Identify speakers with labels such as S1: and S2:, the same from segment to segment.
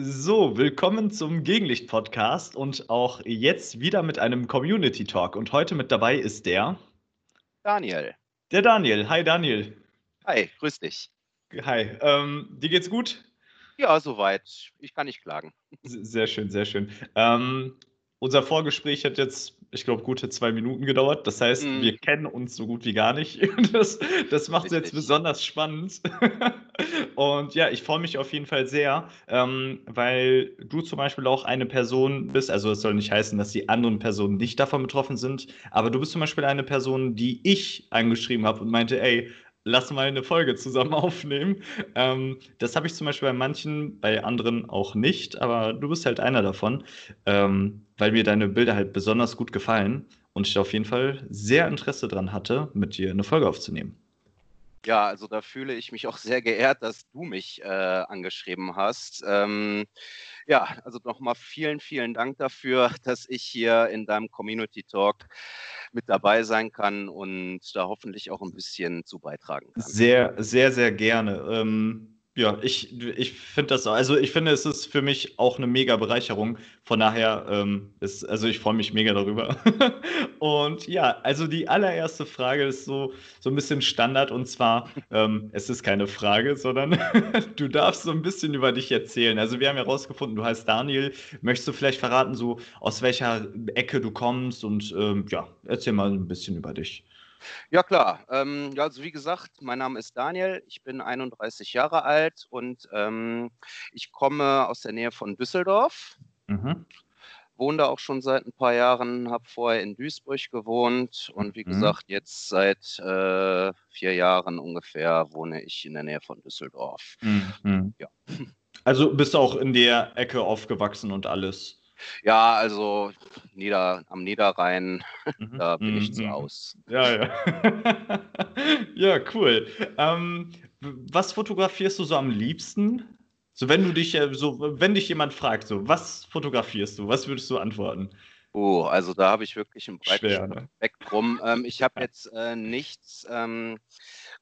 S1: So, willkommen zum Gegenlicht-Podcast und auch jetzt wieder mit einem Community-Talk. Und heute mit dabei ist der
S2: Daniel.
S1: Der Daniel. Hi Daniel.
S2: Hi, grüß dich.
S1: Hi. Ähm, dir geht's gut?
S2: Ja, soweit. Ich kann nicht klagen.
S1: Sehr schön, sehr schön. Ähm, unser Vorgespräch hat jetzt ich glaube, gute zwei Minuten gedauert. Das heißt, mm. wir kennen uns so gut wie gar nicht. Das, das macht es jetzt besonders spannend. Und ja, ich freue mich auf jeden Fall sehr, ähm, weil du zum Beispiel auch eine Person bist. Also, es soll nicht heißen, dass die anderen Personen nicht davon betroffen sind. Aber du bist zum Beispiel eine Person, die ich angeschrieben habe und meinte, ey, lass mal eine Folge zusammen aufnehmen. Ähm, das habe ich zum Beispiel bei manchen, bei anderen auch nicht, aber du bist halt einer davon, ähm, weil mir deine Bilder halt besonders gut gefallen und ich auf jeden Fall sehr Interesse daran hatte, mit dir eine Folge aufzunehmen.
S2: Ja, also da fühle ich mich auch sehr geehrt, dass du mich äh, angeschrieben hast. Ähm, ja, also nochmal vielen, vielen Dank dafür, dass ich hier in deinem Community Talk mit dabei sein kann und da hoffentlich auch ein bisschen zu beitragen kann.
S1: Sehr, sehr, sehr gerne. Ähm ja, ich, ich finde das, also ich finde, es ist für mich auch eine mega Bereicherung. Von daher, ähm, ist, also ich freue mich mega darüber. und ja, also die allererste Frage ist so, so ein bisschen Standard und zwar, ähm, es ist keine Frage, sondern du darfst so ein bisschen über dich erzählen. Also wir haben herausgefunden, du heißt Daniel. Möchtest du vielleicht verraten, so aus welcher Ecke du kommst und ähm, ja, erzähl mal ein bisschen über dich.
S2: Ja klar, ähm, ja, also wie gesagt, mein Name ist Daniel, ich bin 31 Jahre alt und ähm, ich komme aus der Nähe von Düsseldorf. Mhm. Wohne da auch schon seit ein paar Jahren, habe vorher in Duisburg gewohnt und wie mhm. gesagt, jetzt seit äh, vier Jahren ungefähr wohne ich in der Nähe von Düsseldorf.
S1: Mhm. Ja. Also bist du auch in der Ecke aufgewachsen und alles?
S2: Ja, also Nieder, am Niederrhein, mhm. da bin ich zu mhm. Haus.
S1: Ja, ja. ja, cool. Ähm, was fotografierst du so am liebsten? So, wenn du dich, äh, so, wenn dich jemand fragt, so, was fotografierst du? Was würdest du antworten?
S2: Oh, also da habe ich wirklich ein breites ne? Spektrum. Ähm, ich habe jetzt äh, nichts ähm,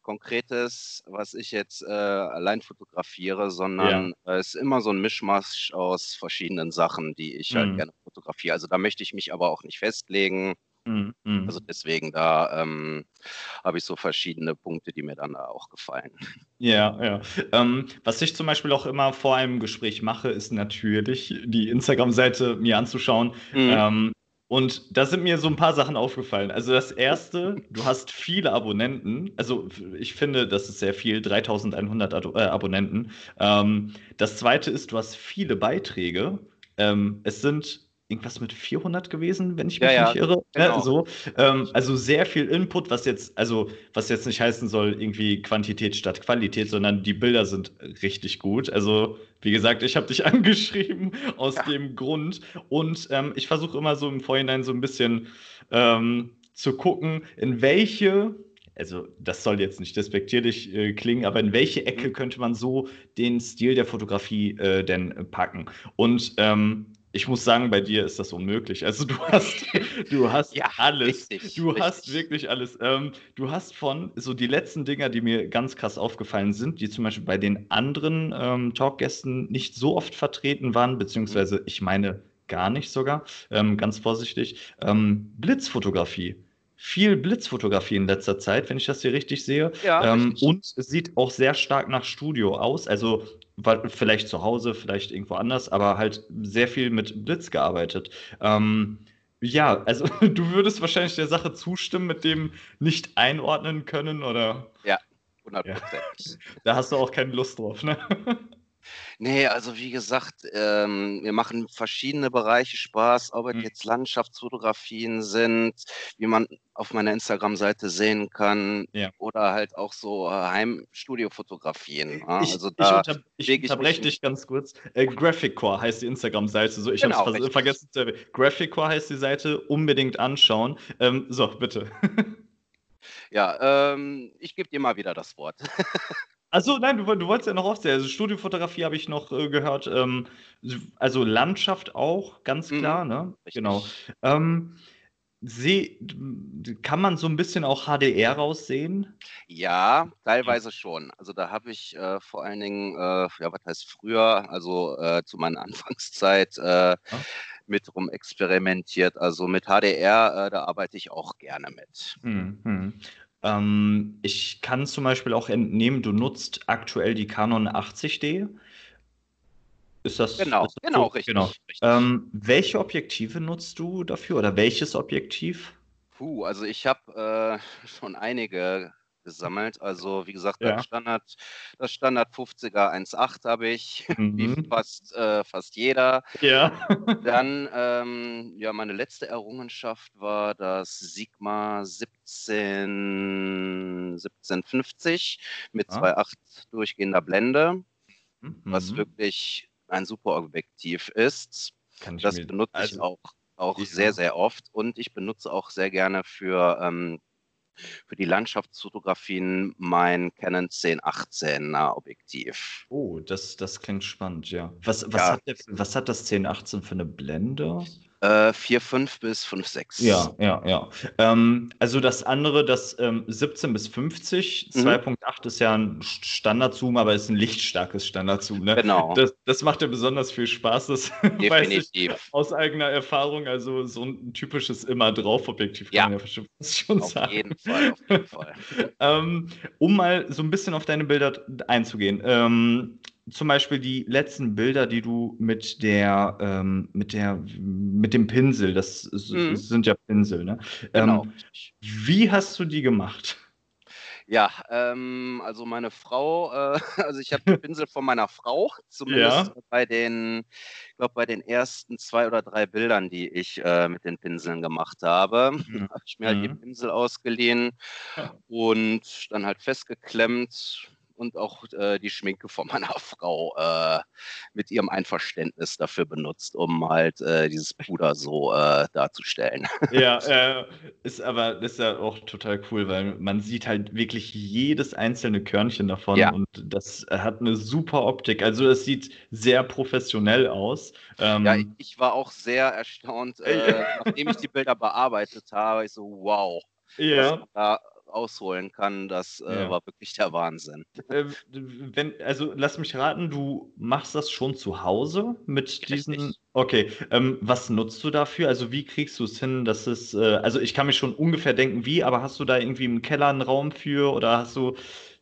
S2: Konkretes, was ich jetzt äh, allein fotografiere, sondern ja. es ist immer so ein Mischmasch aus verschiedenen Sachen, die ich halt mhm. halt gerne fotografiere. Also da möchte ich mich aber auch nicht festlegen. Mhm. Also deswegen, da ähm, habe ich so verschiedene Punkte, die mir dann auch gefallen.
S1: Ja, ja. Ähm, was ich zum Beispiel auch immer vor einem Gespräch mache, ist natürlich die Instagram-Seite mir anzuschauen. Mhm. Ähm, und da sind mir so ein paar Sachen aufgefallen. Also das erste, du hast viele Abonnenten. Also ich finde, das ist sehr viel, 3100 Ad äh, Abonnenten. Ähm, das zweite ist, du hast viele Beiträge. Ähm, es sind irgendwas mit 400 gewesen, wenn ich mich ja, nicht irre. Ne, genau. so. Ähm, also sehr viel Input, was jetzt, also was jetzt nicht heißen soll, irgendwie Quantität statt Qualität, sondern die Bilder sind richtig gut. Also wie gesagt, ich habe dich angeschrieben aus ja. dem Grund und ähm, ich versuche immer so im Vorhinein so ein bisschen ähm, zu gucken, in welche also das soll jetzt nicht despektierlich äh, klingen, aber in welche Ecke mhm. könnte man so den Stil der Fotografie äh, denn packen? Und ähm, ich muss sagen, bei dir ist das unmöglich. Also du hast, du hast ja, alles. Richtig, du richtig. hast wirklich alles. Ähm, du hast von so die letzten Dinger, die mir ganz krass aufgefallen sind, die zum Beispiel bei den anderen ähm, Talkgästen nicht so oft vertreten waren, beziehungsweise ich meine gar nicht sogar, ähm, ganz vorsichtig, ähm, Blitzfotografie viel Blitzfotografie in letzter Zeit, wenn ich das hier richtig sehe. Ja, ähm, richtig. Und es sieht auch sehr stark nach Studio aus. Also vielleicht zu Hause, vielleicht irgendwo anders, aber halt sehr viel mit Blitz gearbeitet. Ähm, ja, also du würdest wahrscheinlich der Sache zustimmen mit dem nicht einordnen können, oder?
S2: Ja, 100%. Ja.
S1: Da hast du auch keine Lust drauf, ne?
S2: Nee, also wie gesagt, ähm, mir machen verschiedene Bereiche Spaß, ob es Mhm. jetzt Landschaftsfotografien sind, wie man auf meiner Instagram-Seite sehen kann, Ja. oder halt auch so, äh, Heimstudiofotografien, ne?
S1: Ich Also ich da unter ich unterbreche dich ganz kurz. Äh, Graphiccore heißt die Instagram-Seite. So, ich habe es Genau, vergessen zu erwähnen. Graphiccore heißt die Seite, unbedingt anschauen. Ähm, so, bitte.
S2: Ja, ähm, ich gebe dir mal wieder das Wort.
S1: Also nein, du, du wolltest ja noch aufzählen. Also Studiofotografie habe ich noch äh, gehört. Ähm, also Landschaft auch, ganz Mhm, klar, ne?
S2: Genau.
S1: Ähm, seh, kann man so ein bisschen auch HDR raussehen?
S2: Ja, teilweise schon. Also da habe ich äh, vor allen Dingen, äh, ja, was heißt früher, also äh, zu meiner Anfangszeit äh, mit rum experimentiert. Also mit HDR, äh, da arbeite ich auch gerne mit.
S1: Hm, hm. Ähm, ich kann zum Beispiel auch entnehmen, du nutzt aktuell die Canon 80D. Ist das,
S2: genau,
S1: ist
S2: das genau, so? richtig.
S1: Genau. richtig. Ähm, welche Objektive nutzt du dafür oder welches Objektiv?
S2: Puh, also ich habe äh, schon einige gesammelt. Also wie gesagt, ja. das Standard, das Standard 50er 1.8 habe ich, mhm. wie fast, äh, fast jeder.
S1: Ja.
S2: Dann, ähm, ja, meine letzte Errungenschaft war das Sigma 17, 1750 mit ah. 2.8 durchgehender Blende, mhm. was wirklich ein super Objektiv ist. das benutze also, ich auch, auch sehr, sehr oft und ich benutze auch sehr gerne für, ähm, für die Landschaftsfotografien mein Canon 1018er Objektiv.
S1: Oh, das, das klingt spannend, ja. Was, was, ja. Hat, der, was hat das 1018 für eine Blende?
S2: Äh, 4,5 bis 5,6.
S1: Ja, ja, ja. Ähm, also das andere, das ähm, 17 bis 50, mhm. 2.8 ist ja ein Standardzoom, aber ist ein lichtstarkes Standardzoom. Ne?
S2: Genau.
S1: Das, das macht ja besonders viel Spaß, das weiß ich aus eigener Erfahrung. Also so ein typisches immer drauf Objektiv
S2: kann ja. man ja schon auf sagen. Jeden Fall, auf jeden Fall.
S1: ähm, um mal so ein bisschen auf deine Bilder einzugehen. Zum Beispiel die letzten Bilder, die du mit der, ähm, mit der, mit dem Pinsel, das mhm. sind ja Pinsel, ne? Genau. Ähm, wie hast du die gemacht?
S2: Ja, ähm, also meine Frau, äh, also ich habe den Pinsel von meiner Frau, zumindest ja. bei den, ich glaube bei den ersten zwei oder drei Bildern, die ich äh, mit den Pinseln gemacht habe, mhm. habe ich mir halt mhm. die Pinsel ausgeliehen und dann halt festgeklemmt und auch äh, die Schminke von meiner Frau äh, mit ihrem Einverständnis dafür benutzt, um halt äh, dieses Puder so äh, darzustellen.
S1: Ja, äh, ist aber das ist ja auch total cool, weil man sieht halt wirklich jedes einzelne Körnchen davon ja. und das hat eine super Optik. Also das sieht sehr professionell aus.
S2: Ähm, ja, ich war auch sehr erstaunt, äh, nachdem ich die Bilder bearbeitet habe. Ich so, wow.
S1: Ja.
S2: Da ausholen kann, das äh, ja. war wirklich der Wahnsinn.
S1: Äh, wenn, also lass mich raten, du machst das schon zu Hause mit Richtig. diesen. Okay, ähm, was nutzt du dafür? Also wie kriegst du es hin, dass es, äh, also ich kann mich schon ungefähr denken, wie, aber hast du da irgendwie im Keller einen Raum für oder hast du,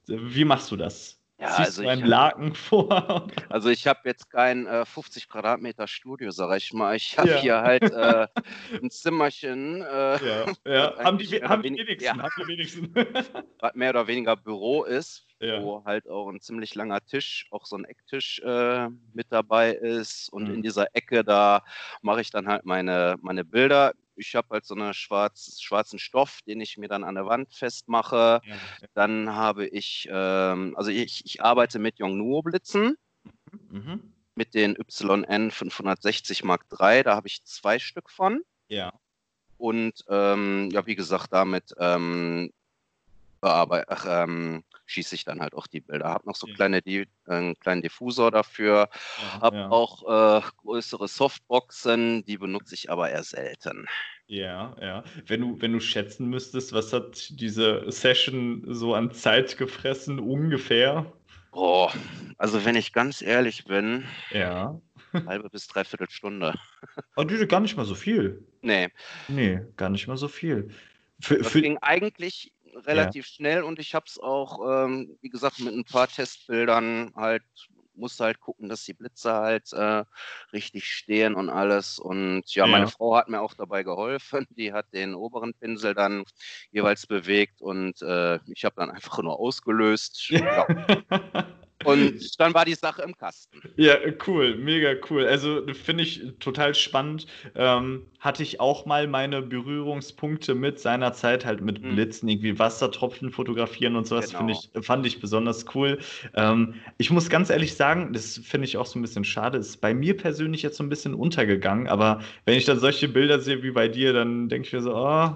S1: wie machst du das?
S2: Ja, Ziehst also
S1: du einen Laken vor?
S2: Also ich habe jetzt kein äh, 50 Quadratmeter Studio, sag ich mal. Ich habe ja. hier halt äh, ein Zimmerchen. Äh,
S1: ja, ja. haben, die, haben, die wenigsten, haben die wenigsten.
S2: Was mehr oder weniger Büro ist, wo halt auch ein ziemlich langer Tisch, auch so ein Ecktisch äh, mit dabei ist. Und mhm. in dieser Ecke, da mache ich dann halt meine, meine Bilder ich habe halt so einen schwarz, schwarzen Stoff, den ich mir dann an der Wand festmache. Ja. Dann habe ich, ähm, also ich, ich arbeite mit Yongnuo-Blitzen, mhm. mit den YN 560 Mark III, da habe ich zwei Stück von.
S1: Ja.
S2: Und ähm, ja, wie gesagt, damit ähm, ach, ähm, schieße ich dann halt auch die Bilder. Habe noch so ja. kleine, die, äh, einen kleinen Diffusor dafür. Ja, habe ja. auch äh, größere Softboxen, die benutze ich aber eher selten.
S1: Ja, ja. Wenn du, wenn du schätzen müsstest, was hat diese Session so an Zeit gefressen, ungefähr?
S2: Oh, also wenn ich ganz ehrlich bin,
S1: ja.
S2: halbe bis dreiviertel Stunde.
S1: Oh, du, gar nicht mal so viel.
S2: Nee.
S1: Nee, gar nicht mal so viel.
S2: Für, das für... ging eigentlich relativ ja. schnell und ich habe es auch, ähm, wie gesagt, mit ein paar Testbildern halt, musste halt gucken, dass die Blitze halt äh, richtig stehen und alles. Und ja, ja, meine Frau hat mir auch dabei geholfen. Die hat den oberen Pinsel dann jeweils bewegt und äh, ich habe dann einfach nur ausgelöst. Ja. Und dann war die Sache im Kasten.
S1: Ja, cool, mega cool. Also finde ich total spannend. Ähm, hatte ich auch mal meine Berührungspunkte mit seiner Zeit, halt mit mhm. Blitzen, irgendwie Wassertropfen fotografieren und sowas, genau. ich, fand ich besonders cool. Ähm, ich muss ganz ehrlich sagen, das finde ich auch so ein bisschen schade, ist bei mir persönlich jetzt so ein bisschen untergegangen, aber wenn ich dann solche Bilder sehe wie bei dir, dann denke ich mir so, oh,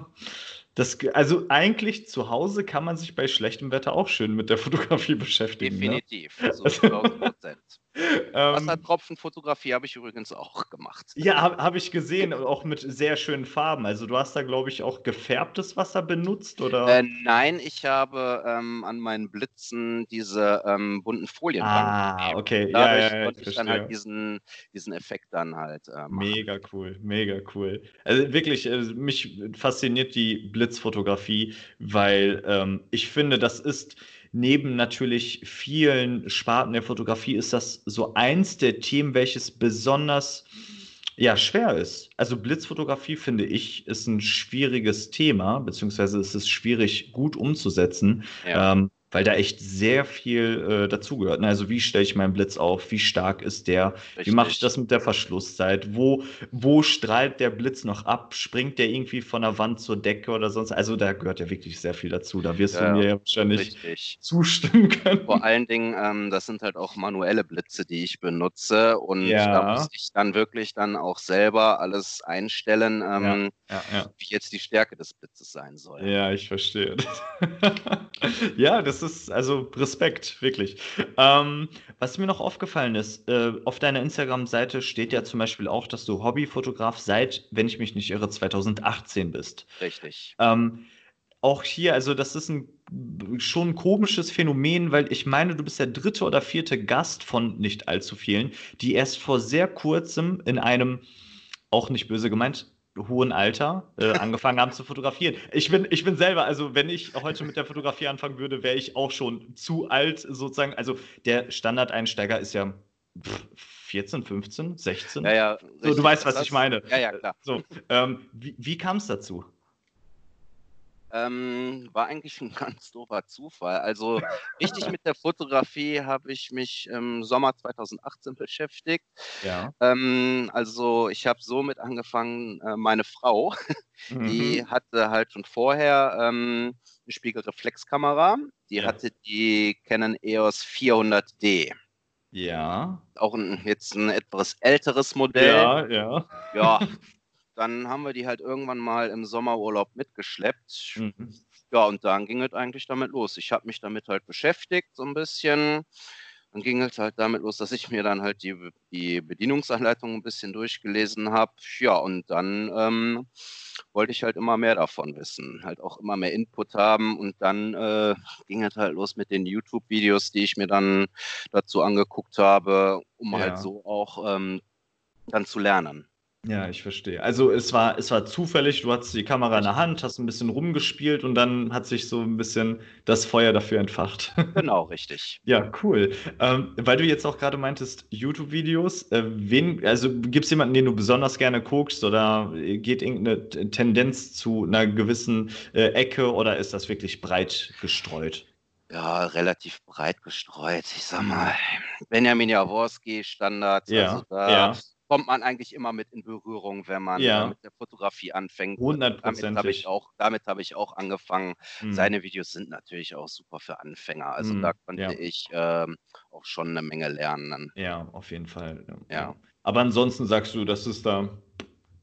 S1: das, also eigentlich zu Hause kann man sich bei schlechtem Wetter auch schön mit der Fotografie beschäftigen.
S2: Ne? Definitiv, ne? so 1000 Prozent. Ähm, Wassertropfenfotografie habe ich übrigens auch gemacht.
S1: Ja, habe hab ich gesehen, auch mit sehr schönen Farben. Also du hast da, glaube ich, auch gefärbtes Wasser benutzt, oder?
S2: Äh, nein, ich habe ähm, an meinen Blitzen diese ähm, bunten Folien
S1: Ah, okay.
S2: Dadurch ja, ja, konnte ich, ich dann halt diesen, diesen Effekt dann halt
S1: äh, Mega cool, mega cool. Also wirklich, äh, mich fasziniert die Blitzfotografie, weil ähm, ich finde, das ist neben natürlich vielen Sparten der Fotografie ist das so eins der Themen, welches besonders ja, schwer ist. Also Blitzfotografie, finde ich, ist ein schwieriges Thema, beziehungsweise ist es schwierig gut umzusetzen. Ja. Ähm, weil da echt sehr viel äh, dazugehört. Ne? Also wie stelle ich meinen Blitz auf? Wie stark ist der? Richtig. Wie mache ich das mit der Verschlusszeit? Wo, wo strahlt der Blitz noch ab? Springt der irgendwie von der Wand zur Decke oder sonst? Also da gehört ja wirklich sehr viel dazu. Da wirst ja, du mir ja wahrscheinlich richtig. zustimmen können.
S2: Vor allen Dingen, ähm, das sind halt auch manuelle Blitze, die ich benutze. Und ja. da muss ich dann wirklich dann auch selber alles einstellen, ähm, wie jetzt die Stärke des Blitzes sein soll.
S1: Ja, ich verstehe. ja, das ist also Respekt, wirklich. Ähm, was mir noch aufgefallen ist, äh, auf deiner Instagram-Seite steht ja zum Beispiel auch, dass du Hobbyfotograf seit, wenn ich mich nicht irre, 2018 bist.
S2: Richtig.
S1: Ähm, auch hier, also das ist ein schon ein komisches Phänomen, weil ich meine, du bist der dritte oder vierte Gast von nicht allzu vielen, die erst vor sehr kurzem in einem, auch nicht böse gemeint, hohen Alter äh, angefangen haben zu fotografieren. Ich bin, ich bin selber, also wenn ich heute mit der Fotografie anfangen würde, wäre ich auch schon zu alt sozusagen. Also der Standardeinsteiger ist ja 14, 15, 16.
S2: Ja, ja.
S1: So, du weißt, was ich meine.
S2: Ja, ja, klar.
S1: So, ähm, wie, wie kam es dazu?
S2: Ähm, war eigentlich ein ganz doofer Zufall. Also richtig mit der Fotografie habe ich mich im Sommer 2018 beschäftigt.
S1: Ja.
S2: Ähm, also ich habe somit angefangen, äh, meine Frau, die mhm. hatte halt schon vorher ähm, eine Spiegelreflexkamera. Die ja. hatte die Canon EOS 400D.
S1: Ja.
S2: Auch ein, jetzt ein etwas älteres Modell.
S1: Ja, ja.
S2: Ja, dann haben wir die halt irgendwann mal im Sommerurlaub mitgeschleppt. Mhm. Ja, und dann ging es eigentlich damit los. Ich habe mich damit halt beschäftigt, so ein bisschen. Dann ging es halt damit los, dass ich mir dann halt die, die Bedienungsanleitung ein bisschen durchgelesen habe. Ja, und dann ähm, wollte ich halt immer mehr davon wissen, halt auch immer mehr Input haben. Und dann äh, ging es halt los mit den YouTube-Videos, die ich mir dann dazu angeguckt habe, um halt ja. halt so auch ähm, dann zu lernen.
S1: Ja, ich verstehe. Also es war, es war zufällig, du hattest die Kamera in der Hand, hast ein bisschen rumgespielt und dann hat sich so ein bisschen das Feuer dafür entfacht.
S2: Genau, richtig.
S1: Ja, cool. Ähm, weil du jetzt auch gerade meintest, YouTube-Videos, äh, wen, also gibt es jemanden, den du besonders gerne guckst oder geht irgendeine Tendenz zu einer gewissen äh, Ecke oder ist das wirklich breit gestreut?
S2: Ja, relativ breit gestreut. Ich sag mal, Benjamin Jaworski, Standard.
S1: Ja, also da ja
S2: kommt man eigentlich immer mit in Berührung, wenn man
S1: ja.
S2: mit der Fotografie anfängt.
S1: Hundertprozentig.
S2: Damit habe ich, auch, hab ich auch angefangen. Mhm. Seine Videos sind natürlich auch super für Anfänger. Also mhm. da konnte ja. ich ähm, auch schon eine Menge lernen.
S1: Ja, auf jeden Fall.
S2: Ja. ja.
S1: Aber ansonsten sagst du, das ist da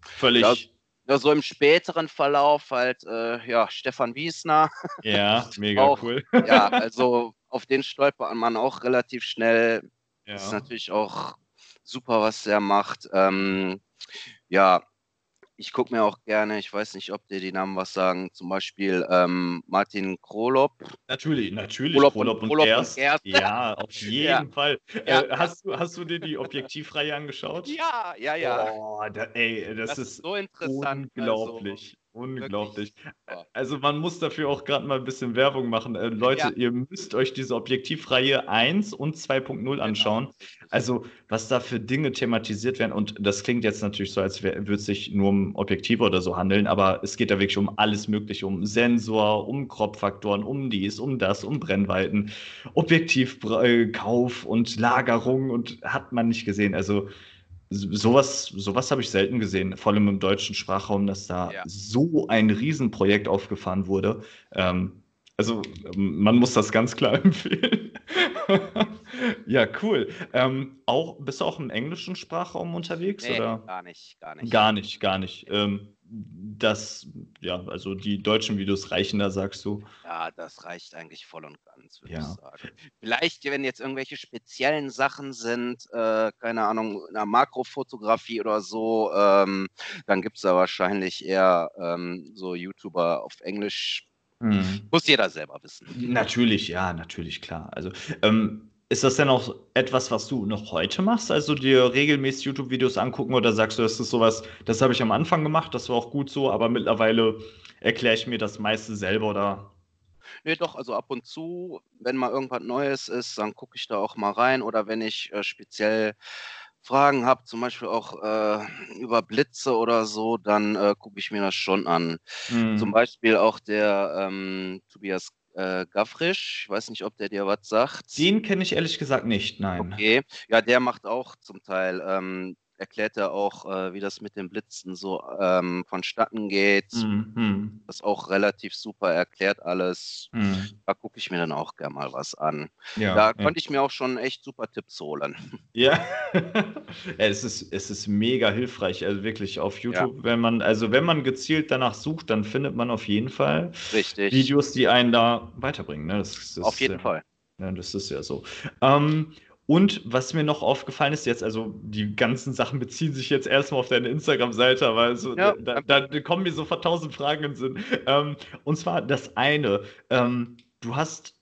S1: völlig.
S2: Ja, so im späteren Verlauf halt, äh, ja, Stefan Wiesner.
S1: Ja, mega
S2: auch,
S1: cool.
S2: ja, also auf den stolpert man auch relativ schnell. Ja. Das ist natürlich auch super, was der macht. Ähm, ja, ich gucke mir auch gerne, ich weiß nicht, ob dir die Namen was sagen, zum Beispiel ähm, Martin Krolop.
S1: Natürlich, natürlich. Krolop,
S2: Krolop und, und, Gerst.
S1: und Gerst. Ja, auf jeden ja. Fall. Ja. Äh, hast, du, hast du dir die Objektivreihe angeschaut?
S2: Ja, ja, ja.
S1: Oh, da, ey, das, das ist, ist, so interessant. Also unglaublich. Also. Unglaublich. Also man muss dafür auch gerade mal ein bisschen Werbung machen. Äh, Leute, ja. ihr müsst euch diese Objektivreihe 1 und 2.0 genau. anschauen. Also was da für Dinge thematisiert werden. Und das klingt jetzt natürlich so, als würde es sich nur um Objektive oder so handeln, aber es geht da wirklich um alles Mögliche, um Sensor, um Kropffaktoren, um dies, um das, um Brennweiten, Objektivkauf und Lagerung und hat man nicht gesehen. Also sowas, sowas habe ich selten gesehen, vor allem im deutschen Sprachraum, dass da ja. so ein Riesenprojekt aufgefahren wurde. Ähm, also man muss das ganz klar empfehlen. ja, cool. Ähm, auch, bist du auch im englischen Sprachraum unterwegs?
S2: Nee,
S1: oder?
S2: gar nicht, gar nicht.
S1: Gar nicht, gar nicht. Ähm, das, ja, also die deutschen Videos reichen da, sagst du?
S2: Ja, das reicht eigentlich voll und ganz, würde
S1: Ja.
S2: ich sagen. Vielleicht, wenn jetzt irgendwelche speziellen Sachen sind, äh, keine Ahnung, in der Makrofotografie oder so, ähm, dann gibt es da wahrscheinlich eher ähm, so YouTuber auf Englisch.
S1: Mhm.
S2: Muss jeder selber wissen.
S1: Natürlich, ja, natürlich, klar. Also, ähm, ist das denn auch etwas, was du noch heute machst? Also dir regelmäßig YouTube-Videos angucken oder sagst du, das ist sowas, das habe ich am Anfang gemacht, das war auch gut so, aber mittlerweile erkläre ich mir das meiste selber oder
S2: Nee, doch, also ab und zu, wenn mal irgendwas Neues ist, dann gucke ich da auch mal rein. Oder wenn ich äh, speziell Fragen habe, zum Beispiel auch äh, über Blitze oder so, dann äh, gucke ich mir das schon an. Zum
S1: Mhm.
S2: Beispiel auch der ähm, Tobias äh, Gavrisch, ich weiß nicht, ob der dir was sagt.
S1: Den kenne ich ehrlich gesagt nicht, nein.
S2: Okay, ja, der macht auch zum Teil, ähm, erklärt er auch, äh, wie das mit den Blitzen so ähm, vonstatten geht.
S1: Mhm. Mhm.
S2: Das auch relativ super erklärt alles.
S1: Mhm.
S2: Da gucke ich mir dann auch gerne mal was an.
S1: Ja,
S2: Da
S1: ja.
S2: konnte ich mir auch schon echt super Tipps holen.
S1: Ja, Ja, es ist, es ist mega hilfreich, also wirklich auf
S2: Ja,
S1: YouTube, wenn man, also wenn man gezielt danach sucht, dann findet man auf jeden Fall
S2: richtig.
S1: Videos, die einen da weiterbringen. Ne? Das
S2: Auf
S1: ist,
S2: jeden
S1: ja,
S2: Fall.
S1: ja, das ist ja so. Ähm, und was mir noch aufgefallen ist jetzt, also die ganzen Sachen beziehen sich jetzt erstmal auf deine Instagram-Seite, aber also,
S2: Ja,
S1: da, da kommen mir sofort tausend Fragen in den Sinn. Ähm, und zwar das eine, ähm, du hast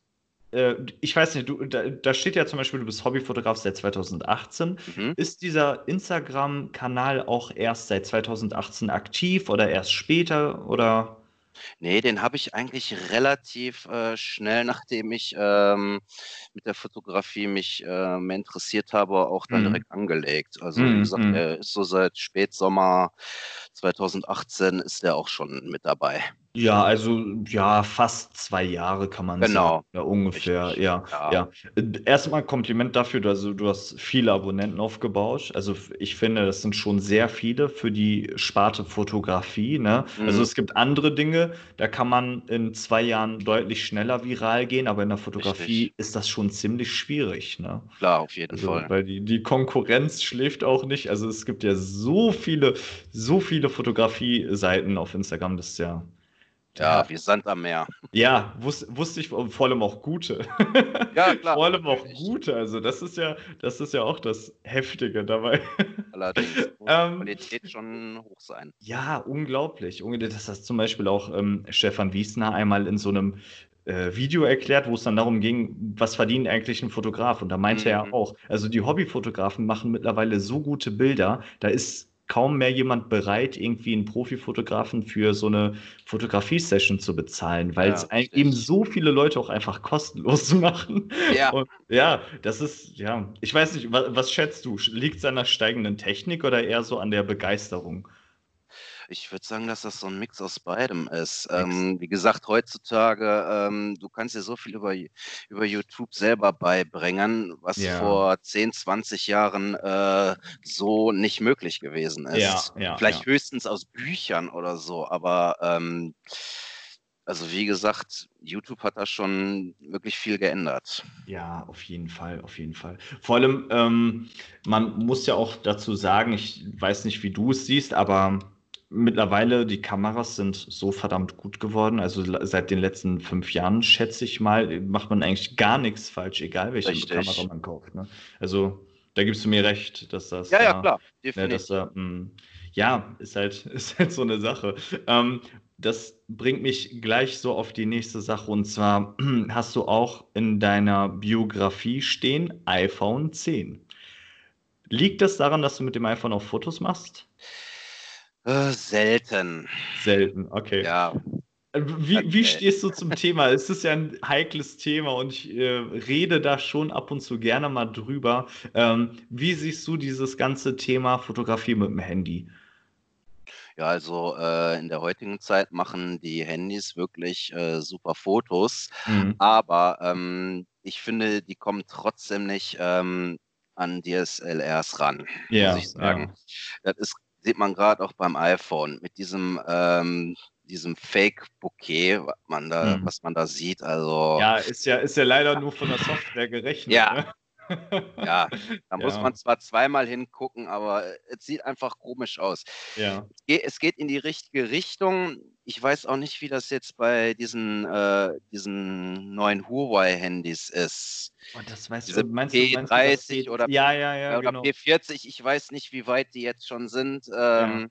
S1: äh, ich weiß nicht, du, da, da steht ja zum Beispiel, du bist Hobbyfotograf seit 2018.
S2: Mhm.
S1: Ist dieser Instagram-Kanal auch erst seit 2018 aktiv oder erst später oder?
S2: Nee, den habe ich eigentlich relativ äh, schnell, nachdem ich ähm, mit der Fotografie mich äh, mehr interessiert habe, auch dann
S1: Mhm.
S2: direkt angelegt. Also wie
S1: Mhm,
S2: gesagt,
S1: mhm.
S2: der ist so seit Spätsommer 2018 ist der auch schon mit dabei.
S1: Ja, also ja, fast zwei Jahre kann man sagen,
S2: Genau,
S1: ja, ungefähr,
S2: richtig.
S1: ja,
S2: Ja,
S1: ja. Erstmal Kompliment dafür, du- also du hast viele Abonnenten aufgebaut. Also ich finde, das sind schon sehr viele für die Sparte Fotografie, ne? Also
S2: mhm.
S1: es gibt andere Dinge, da kann man in zwei Jahren deutlich schneller viral gehen, aber in der Fotografie
S2: Richtig.
S1: ist das schon ziemlich schwierig, ne?
S2: Klar, auf jeden
S1: Also,
S2: Fall.
S1: weil die, die Konkurrenz schläft auch nicht. Also es gibt ja so viele, so viele Fotografie-Seiten auf Instagram, das ist ja,
S2: Ja, wie Sand am Meer.
S1: ja, wus wusste ich vor allem auch gute.
S2: Ja, klar,
S1: Vor allem auch gute. Also das ist ja, das ist ja auch das Heftige dabei.
S2: Allerdings muss die
S1: Ähm,
S2: Qualität schon hoch sein.
S1: ja, unglaublich. Das hat zum Beispiel auch ähm, Stefan Wiesner einmal in so einem äh, Video erklärt, wo es dann darum ging, was verdient eigentlich ein Fotograf? Und da meinte er
S2: Mhm.
S1: auch, also die Hobbyfotografen machen mittlerweile so gute Bilder, da ist kaum mehr jemand bereit, irgendwie einen Profifotografen für so eine Fotografie-Session zu bezahlen, weil
S2: Ja,
S1: es ein- eben
S2: richtig.
S1: so viele Leute auch einfach kostenlos machen.
S2: Ja,
S1: Und ja, das ist, ja, ich weiß nicht, was, was schätzt du? Liegt es an der steigenden Technik oder eher so an der Begeisterung?
S2: Ich würde sagen, dass das so ein Mix aus beidem ist. Ähm, wie gesagt, heutzutage, ähm, du kannst dir so viel über, über YouTube selber beibringen, was
S1: Ja.
S2: vor 10, 20 Jahren äh, so nicht möglich gewesen ist.
S1: ja,
S2: Vielleicht
S1: ja.
S2: höchstens aus Büchern oder so, aber ähm, also wie gesagt, YouTube hat da schon wirklich viel geändert.
S1: Ja, auf jeden Fall, auf jeden Fall. Vor allem, ähm, man muss ja auch dazu sagen, ich weiß nicht, wie du es siehst, aber mittlerweile die Kameras sind so verdammt gut geworden. Also seit den letzten fünf Jahren, schätze ich mal, macht man eigentlich gar nichts falsch, egal welche
S2: Richtig.
S1: Kamera man kauft. Ne? Also da gibst du mir recht, dass das
S2: Ja, ja,
S1: da,
S2: klar,
S1: ne, dass
S2: definitiv.
S1: da, mh, ja, ist halt, ist halt so eine Sache. Ähm, das bringt mich gleich so auf die nächste Sache und zwar hast du auch in deiner Biografie stehen iPhone 10. Liegt das daran, dass du mit dem iPhone auch Fotos machst?
S2: Äh, selten.
S1: Selten, okay.
S2: Ja,
S1: Äh, Wie, wie stehst du zum Thema? Es ist ja ein heikles Thema und ich äh, rede da schon ab und zu gerne mal drüber. Ähm, wie siehst du dieses ganze Thema Fotografie mit dem Handy?
S2: Ja, also äh, in der heutigen Zeit machen die Handys wirklich äh, super Fotos,
S1: Mhm.
S2: aber ähm, ich finde, die kommen trotzdem nicht ähm, an DSLRs ran, muss
S1: Ja,
S2: ich sagen.
S1: ja.
S2: Das ist, sieht man gerade auch beim iPhone mit diesem, ähm, diesem Fake-Bouquet, was man da,
S1: Mhm.
S2: was man da sieht. Also
S1: Ja, ist ja, ist ja leider nur von der Software gerechnet.
S2: Ja.
S1: Ne?
S2: Ja, da muss
S1: Ja,
S2: man zwar zweimal hingucken, aber es sieht einfach komisch aus.
S1: ja.
S2: Es ge es geht in die richtige Richtung. Ich weiß auch nicht, wie das jetzt bei diesen, äh diesen neuen Huawei-Handys ist.
S1: Und das weißt
S2: Diese
S1: du, meinst du, meinst du,
S2: P30 oder
S1: Ja, ja, ja,
S2: oder
S1: genau.
S2: P40, ich weiß nicht, wie weit die jetzt schon sind. Ähm,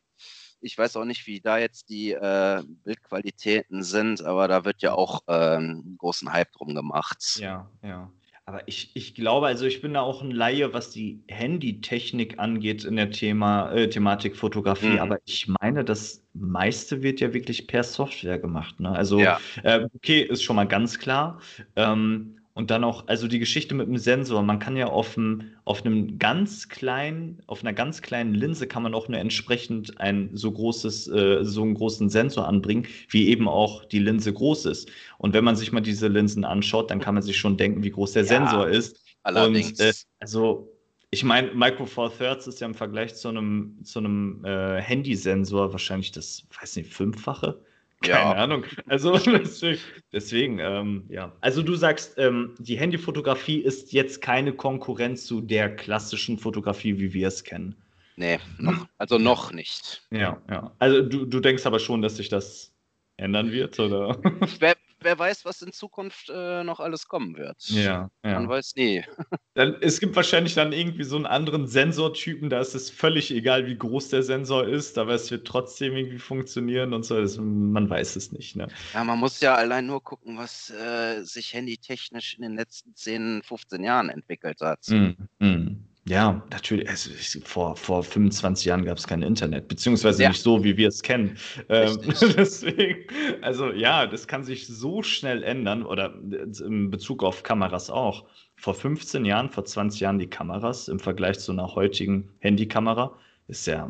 S2: ich weiß auch nicht, wie da jetzt die äh, Bildqualitäten sind, aber da wird ja auch ähm, einen großen Hype drum gemacht.
S1: Ja, ja. Aber ich, ich glaube, also ich bin da auch ein Laie, was die Handytechnik angeht in der Thema, äh, Thematik Fotografie.
S2: Mhm.
S1: Aber ich meine, das meiste wird ja wirklich per Software gemacht. Ne? Also,
S2: Ja,
S1: äh, okay, ist schon mal ganz klar. Ähm, und dann auch, also die Geschichte mit dem Sensor, man kann ja auf, dem, auf einem ganz kleinen, auf einer ganz kleinen Linse kann man auch nur entsprechend ein so großes, äh, so einen großen Sensor anbringen, wie eben auch die Linse groß ist. Und wenn man sich mal diese Linsen anschaut, dann kann man sich schon denken, wie groß der
S2: Ja,
S1: Sensor ist. Und äh,
S2: allerdings.
S1: also, ich meine, Micro Four Thirds ist ja im Vergleich zu einem, zu einem äh, Handysensor wahrscheinlich das, weiß nicht, fünffache. Keine
S2: Ja,
S1: Ahnung. Also deswegen, deswegen ähm, ja. Also du sagst, ähm, die Handyfotografie ist jetzt keine Konkurrenz zu der klassischen Fotografie, wie wir es kennen.
S2: nee, noch, also noch nicht.
S1: ja, ja. Also du, du denkst aber schon, dass sich das ändern wird, oder?
S2: Wer, wer weiß, was in Zukunft äh, noch alles kommen wird.
S1: Ja,
S2: Man
S1: ja.
S2: weiß nie.
S1: Dann, es gibt wahrscheinlich dann irgendwie so einen anderen Sensortypen, da ist es völlig egal, wie groß der Sensor ist, aber es wird trotzdem irgendwie funktionieren und so. Das, man weiß es nicht, ne?
S2: Ja, man muss ja allein nur gucken, was äh, sich handytechnisch in den letzten 10, 15 Jahren entwickelt hat.
S1: Mm, mm. Ja, natürlich. Also ich, vor, vor 25 Jahren gab es kein Internet, beziehungsweise
S2: Ja,
S1: nicht so, wie wir es kennen. Ähm, deswegen, also ja, das kann sich so schnell ändern oder in Bezug auf Kameras auch. Vor 15 Jahren, vor 20 Jahren die Kameras im Vergleich zu einer heutigen Handykamera ist ja,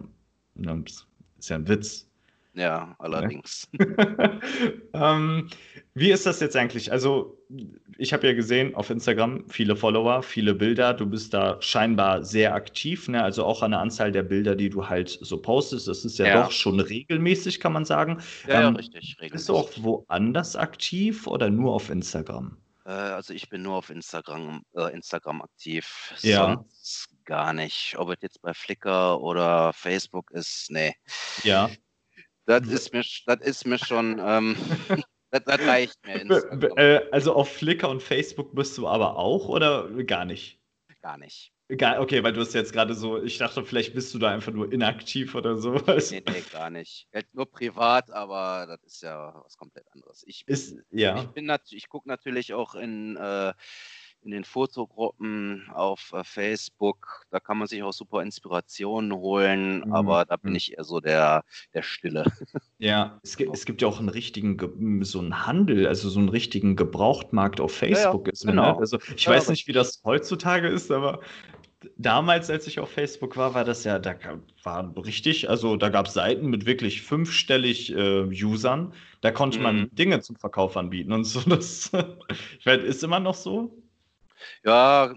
S1: ne, ist ja ein Witz.
S2: Ja,
S1: Ne?
S2: allerdings.
S1: ähm, wie ist das jetzt eigentlich? Also, ich habe ja gesehen auf Instagram viele Follower, viele Bilder. Du bist da scheinbar sehr aktiv, ne? Also auch an der Anzahl der Bilder, die du halt so postest. Das ist ja
S2: Ja.
S1: doch schon regelmäßig, kann man sagen.
S2: Ja, ja,
S1: Ähm,
S2: richtig,
S1: bist du auch
S2: regelmäßig.
S1: woanders aktiv oder nur auf Instagram?
S2: Äh, also ich bin nur auf Instagram, äh, Instagram aktiv,
S1: Ja,
S2: sonst gar nicht. Ob es jetzt bei Flickr oder Facebook ist, nee.
S1: ja.
S2: Das ist mir, das ist mir schon, ähm, das, das reicht mir Instagram.
S1: äh, Also auf Flickr und Facebook bist du aber auch oder gar nicht?
S2: Gar nicht.
S1: Gar, okay, weil du hast jetzt gerade so, ich dachte, vielleicht bist du da einfach nur inaktiv oder so. weißt
S2: Nee, nee, gar nicht. Nur privat, aber das ist ja was komplett anderes. Ich,
S1: Ist,
S2: ich
S1: ja.
S2: bin nat ich gucke natürlich auch in, äh, in den Fotogruppen auf äh, Facebook. Da kann man sich auch super Inspirationen holen,
S1: Mhm.
S2: aber da bin
S1: mhm.
S2: ich eher so der, der Stille.
S1: Ja, es gibt, es gibt ja auch einen richtigen, so einen Handel, also so einen richtigen Gebrauchtmarkt auf
S2: Ja, ja,
S1: Facebook ist ne?
S2: genau.
S1: Also ich
S2: Ja,
S1: weiß nicht, wie das heutzutage ist, aber damals, als ich auf Facebook war, war das ja, da war richtig, also da gab es Seiten mit wirklich fünfstellig äh, Usern, da konnte man
S2: Mhm.
S1: Dinge zum Verkauf anbieten und so. Das, ich weiß, ist immer noch so?
S2: Ja,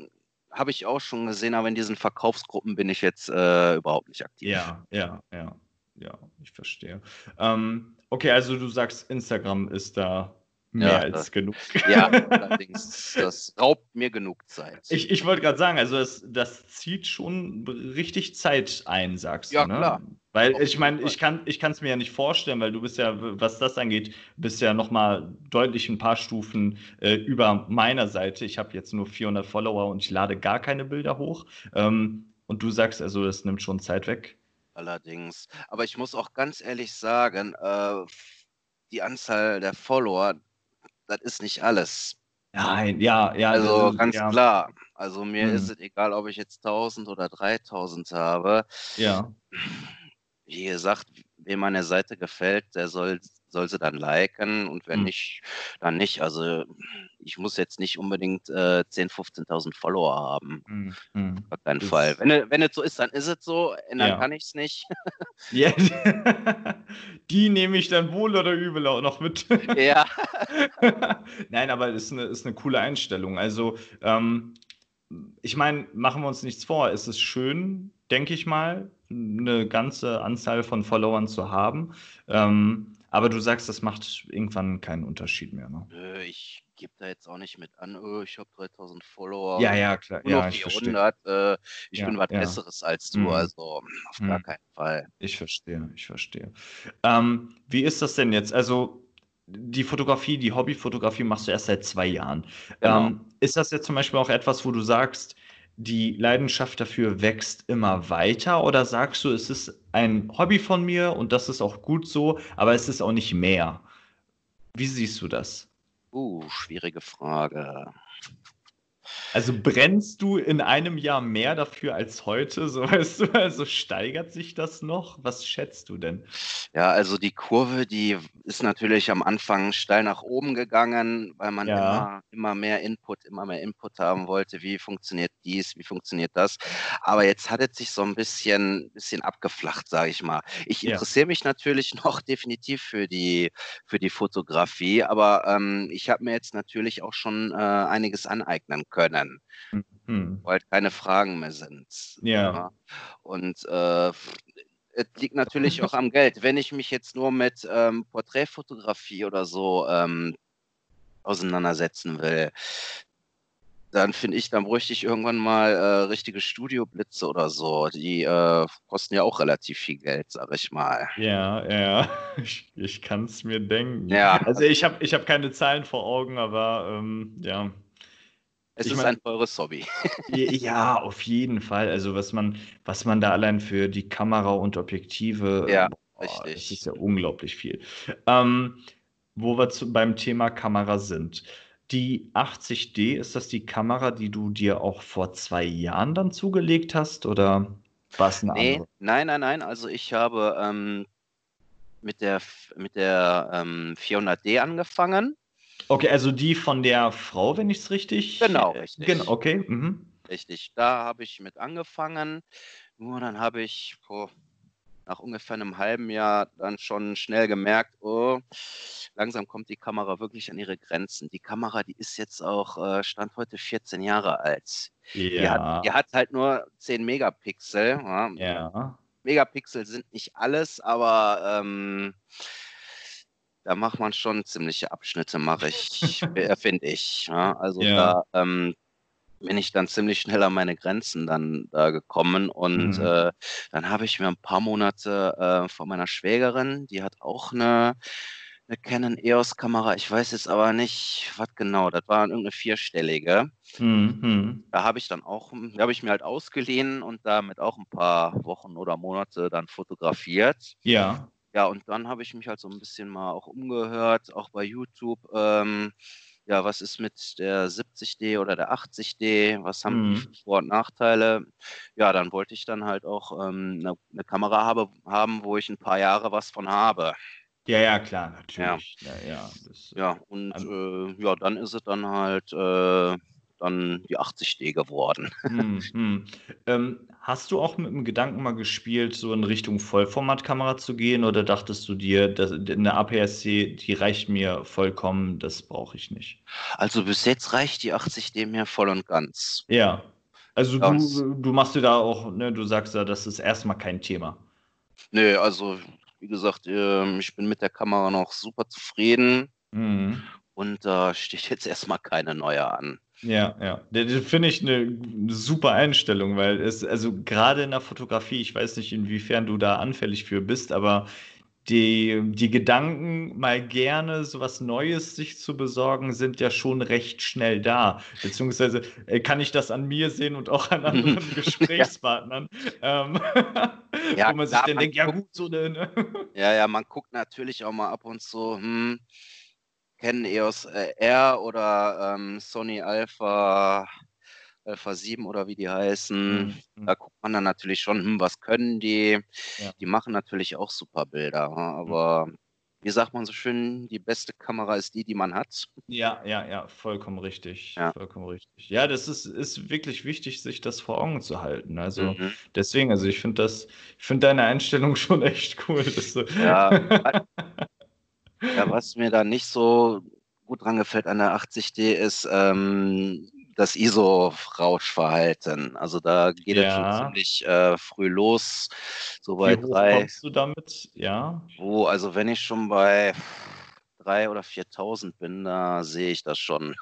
S2: habe ich auch schon gesehen, aber in diesen Verkaufsgruppen bin ich jetzt äh, überhaupt nicht aktiv.
S1: Ja, ja, ja, ja, ich verstehe. Ähm, okay, also du sagst, Instagram ist da mehr
S2: Ja,
S1: als
S2: das,
S1: genug.
S2: ja, allerdings, das raubt mir genug Zeit.
S1: Ich, ich wollte gerade sagen, also das, das zieht schon richtig Zeit ein, sagst du,
S2: Ja,
S1: ne?
S2: klar,
S1: Weil
S2: auf
S1: ich meine, ich kann ich es mir ja nicht vorstellen, weil du bist ja, was das angeht, bist ja noch mal deutlich ein paar Stufen äh, über meiner Seite. Ich habe jetzt nur 400 Follower und ich lade gar keine Bilder hoch. Ähm, und du sagst also, das nimmt schon Zeit weg.
S2: Allerdings. Aber ich muss auch ganz ehrlich sagen, äh, die Anzahl der Follower, das ist nicht alles.
S1: Nein, ja, ja,
S2: Also
S1: ist,
S2: ganz
S1: ja,
S2: klar. Also mir ist
S1: hm,
S2: es egal, ob ich jetzt 1000 oder 3000 habe.
S1: ja,
S2: Wie gesagt, wem meine Seite gefällt, der soll, soll sie dann liken und wenn
S1: hm,
S2: nicht, dann nicht. Also ich muss jetzt nicht unbedingt äh, 10.000, 15.000 Follower haben.
S1: hm, hm.
S2: Auf keinen Fall.
S1: Das,
S2: Wenn, es- wenn es so ist, dann ist es so. Ändern
S1: ja.
S2: kann ich es nicht.
S1: Ja, die nehme ich dann wohl oder übel auch noch mit.
S2: Ja.
S1: Nein, aber es ist eine, ist eine coole Einstellung. Also, ähm, ich meine, machen wir uns nichts vor. Es ist schön, denke ich mal, eine ganze Anzahl von Followern zu haben. Ähm, aber du sagst, das macht irgendwann keinen Unterschied mehr, ne?
S2: Nö, ich gebe da jetzt auch nicht mit an, oh, ich habe 3000 Follower,
S1: Ja, ja, klar.
S2: nur
S1: Ja, ich verstehe.
S2: 400, äh, ich
S1: Ja,
S2: bin was
S1: ja.
S2: Besseres als du,
S1: Mhm.
S2: also auf gar
S1: Mhm.
S2: keinen Fall.
S1: Ich verstehe, ich verstehe. Ähm, wie ist das denn jetzt? Also, die Fotografie, die Hobbyfotografie machst du erst seit zwei Jahren.
S2: Genau.
S1: Ähm, ist das jetzt zum Beispiel auch etwas, wo du sagst, die Leidenschaft dafür wächst immer weiter? Oder sagst du, es ist ein Hobby von mir und das ist auch gut so, aber es ist auch nicht mehr? Wie siehst du das?
S2: Uh, schwierige Frage.
S1: Also brennst du in einem Jahr mehr dafür als heute? So weißt du, also steigert sich das noch? Was schätzt du denn?
S2: Ja, also die Kurve, die ist natürlich am Anfang steil nach oben gegangen, weil man
S1: Ja.
S2: immer, immer mehr Input, immer mehr Input haben wollte. Wie funktioniert dies, wie funktioniert das? Aber jetzt hat es sich so ein bisschen, bisschen abgeflacht, sage ich mal. Ich
S1: Ja.
S2: interessiere mich natürlich noch definitiv für die, für die Fotografie, aber ähm, ich habe mir jetzt natürlich auch schon äh, einiges aneignen können,
S1: Hm.
S2: wo halt keine Fragen mehr sind.
S1: Ja.
S2: Und äh, es liegt natürlich auch am Geld. Wenn ich mich jetzt nur mit ähm, Porträtfotografie oder so ähm, auseinandersetzen will, dann finde ich, dann bräuchte ich irgendwann mal äh, richtige Studioblitze oder so. Die äh, kosten ja auch relativ viel Geld, sag ich mal.
S1: Ja, ja, ich, ich kann es mir denken.
S2: Ja.
S1: Also ich habe ich hab keine Zahlen vor Augen, aber ähm, ja.
S2: Es
S1: Ich
S2: ist
S1: mein-
S2: ein teures Hobby.
S1: Ja, auf jeden Fall. Also was man, was man da allein für die Kamera und Objektive,
S2: Ja,
S1: boah, das
S2: richtig.
S1: ist ja unglaublich viel. Ähm, wo wir zu, beim Thema Kamera sind. Die 80D, ist das die Kamera, die du dir auch vor zwei Jahren dann zugelegt hast oder war es eine
S2: Nee,
S1: andere?
S2: nein, nein, nein. Also ich habe ähm, mit der, mit der ähm, 400D angefangen.
S1: Okay, also die von der Frau, wenn ich es richtig.
S2: Genau,
S1: äh,
S2: richtig.
S1: Genau, okay. Mhm.
S2: Richtig, da habe ich mit angefangen. Nur dann habe ich vor, nach ungefähr einem halben Jahr dann schon schnell gemerkt, oh, langsam kommt die Kamera wirklich an ihre Grenzen. Die Kamera, die ist jetzt auch, äh, Stand heute 14 Jahre alt. Die,
S1: Ja.
S2: hat, die hat halt nur 10 Megapixel. Ja.
S1: Ja.
S2: Megapixel sind nicht alles, aber ähm, da macht man schon ziemliche Abschnitte, mache ich, finde ich. Ja. Also
S1: Ja.
S2: da ähm, bin ich dann ziemlich schnell an meine Grenzen dann da gekommen und
S1: Mhm.
S2: äh, dann habe ich mir ein paar Monate äh, von meiner Schwägerin, die hat auch eine, eine Canon EOS-Kamera, ich weiß jetzt aber nicht, was genau, das war irgendeine vierstellige.
S1: Mhm.
S2: Da habe ich dann auch, die habe ich mir halt ausgeliehen und damit auch ein paar Wochen oder Monate dann fotografiert.
S1: Ja.
S2: Ja, und dann habe ich mich halt so ein bisschen mal auch umgehört, auch bei YouTube. Ähm, ja, was ist mit der 70D oder der 80D? Was haben die
S1: Mhm.
S2: für Vor- und Nachteile? Ja, dann wollte ich dann halt auch ähm, eine, eine Kamera habe, haben, wo ich ein paar Jahre was von habe.
S1: Ja, ja, klar, natürlich. Ja, ja. Das,
S2: Ja, und
S1: Ähm.
S2: äh, ja, dann ist es dann halt äh, dann die 80D geworden.
S1: hm, hm. Ähm, hast du auch mit dem Gedanken mal gespielt, so in Richtung Vollformatkamera zu gehen, oder dachtest du dir, dass eine APS-C, die reicht mir vollkommen, das brauche ich nicht?
S2: Also bis jetzt reicht die 80D mir voll und ganz.
S1: Ja. Also du, du machst dir da auch, ne, du sagst ja, das ist erstmal kein Thema.
S2: Nö, also wie gesagt, ähm, ich bin mit der Kamera noch super zufrieden
S1: Mhm.
S2: und da steht jetzt erstmal keine neue an.
S1: Ja, ja. Das finde ich eine super Einstellung, weil es, also gerade in der Fotografie, ich weiß nicht, inwiefern du da anfällig für bist, aber die, die Gedanken, mal gerne so was Neues sich zu besorgen, sind ja schon recht schnell da. Beziehungsweise äh, kann ich das an mir sehen und auch an anderen Gesprächspartnern, ähm,
S2: Ja,
S1: wo man sich
S2: klar,
S1: dann
S2: man
S1: denkt, ja
S2: guckt-
S1: gut, so eine, ne?
S2: Ja, ja, man guckt natürlich auch mal ab und zu, hm, Canon EOS äh, R oder ähm, Sony Alpha, Alpha 7 oder wie die heißen.
S1: Mhm.
S2: Da guckt man dann natürlich schon, hm, was können die?
S1: Ja.
S2: Die machen natürlich auch super Bilder, ja, aber wie sagt man so schön, die beste Kamera ist die, die man hat.
S1: Ja, ja, ja, vollkommen richtig.
S2: Ja.
S1: Vollkommen richtig. Ja, das ist, ist wirklich wichtig, sich das vor Augen zu halten. Also
S2: Mhm.
S1: deswegen, also ich finde das, ich finde deine Einstellung schon echt cool. Du,
S2: Ja, Ja, was mir da nicht so gut dran gefällt an der 80D ist, ähm, das ISO-Rauschverhalten. Also da geht ja. es schon ziemlich äh, früh los. So bei Wie hoch drei.
S1: kommst du damit? Ja.
S2: Wo, also wenn ich schon bei 3.000 oder 4.000 bin, da sehe ich das schon.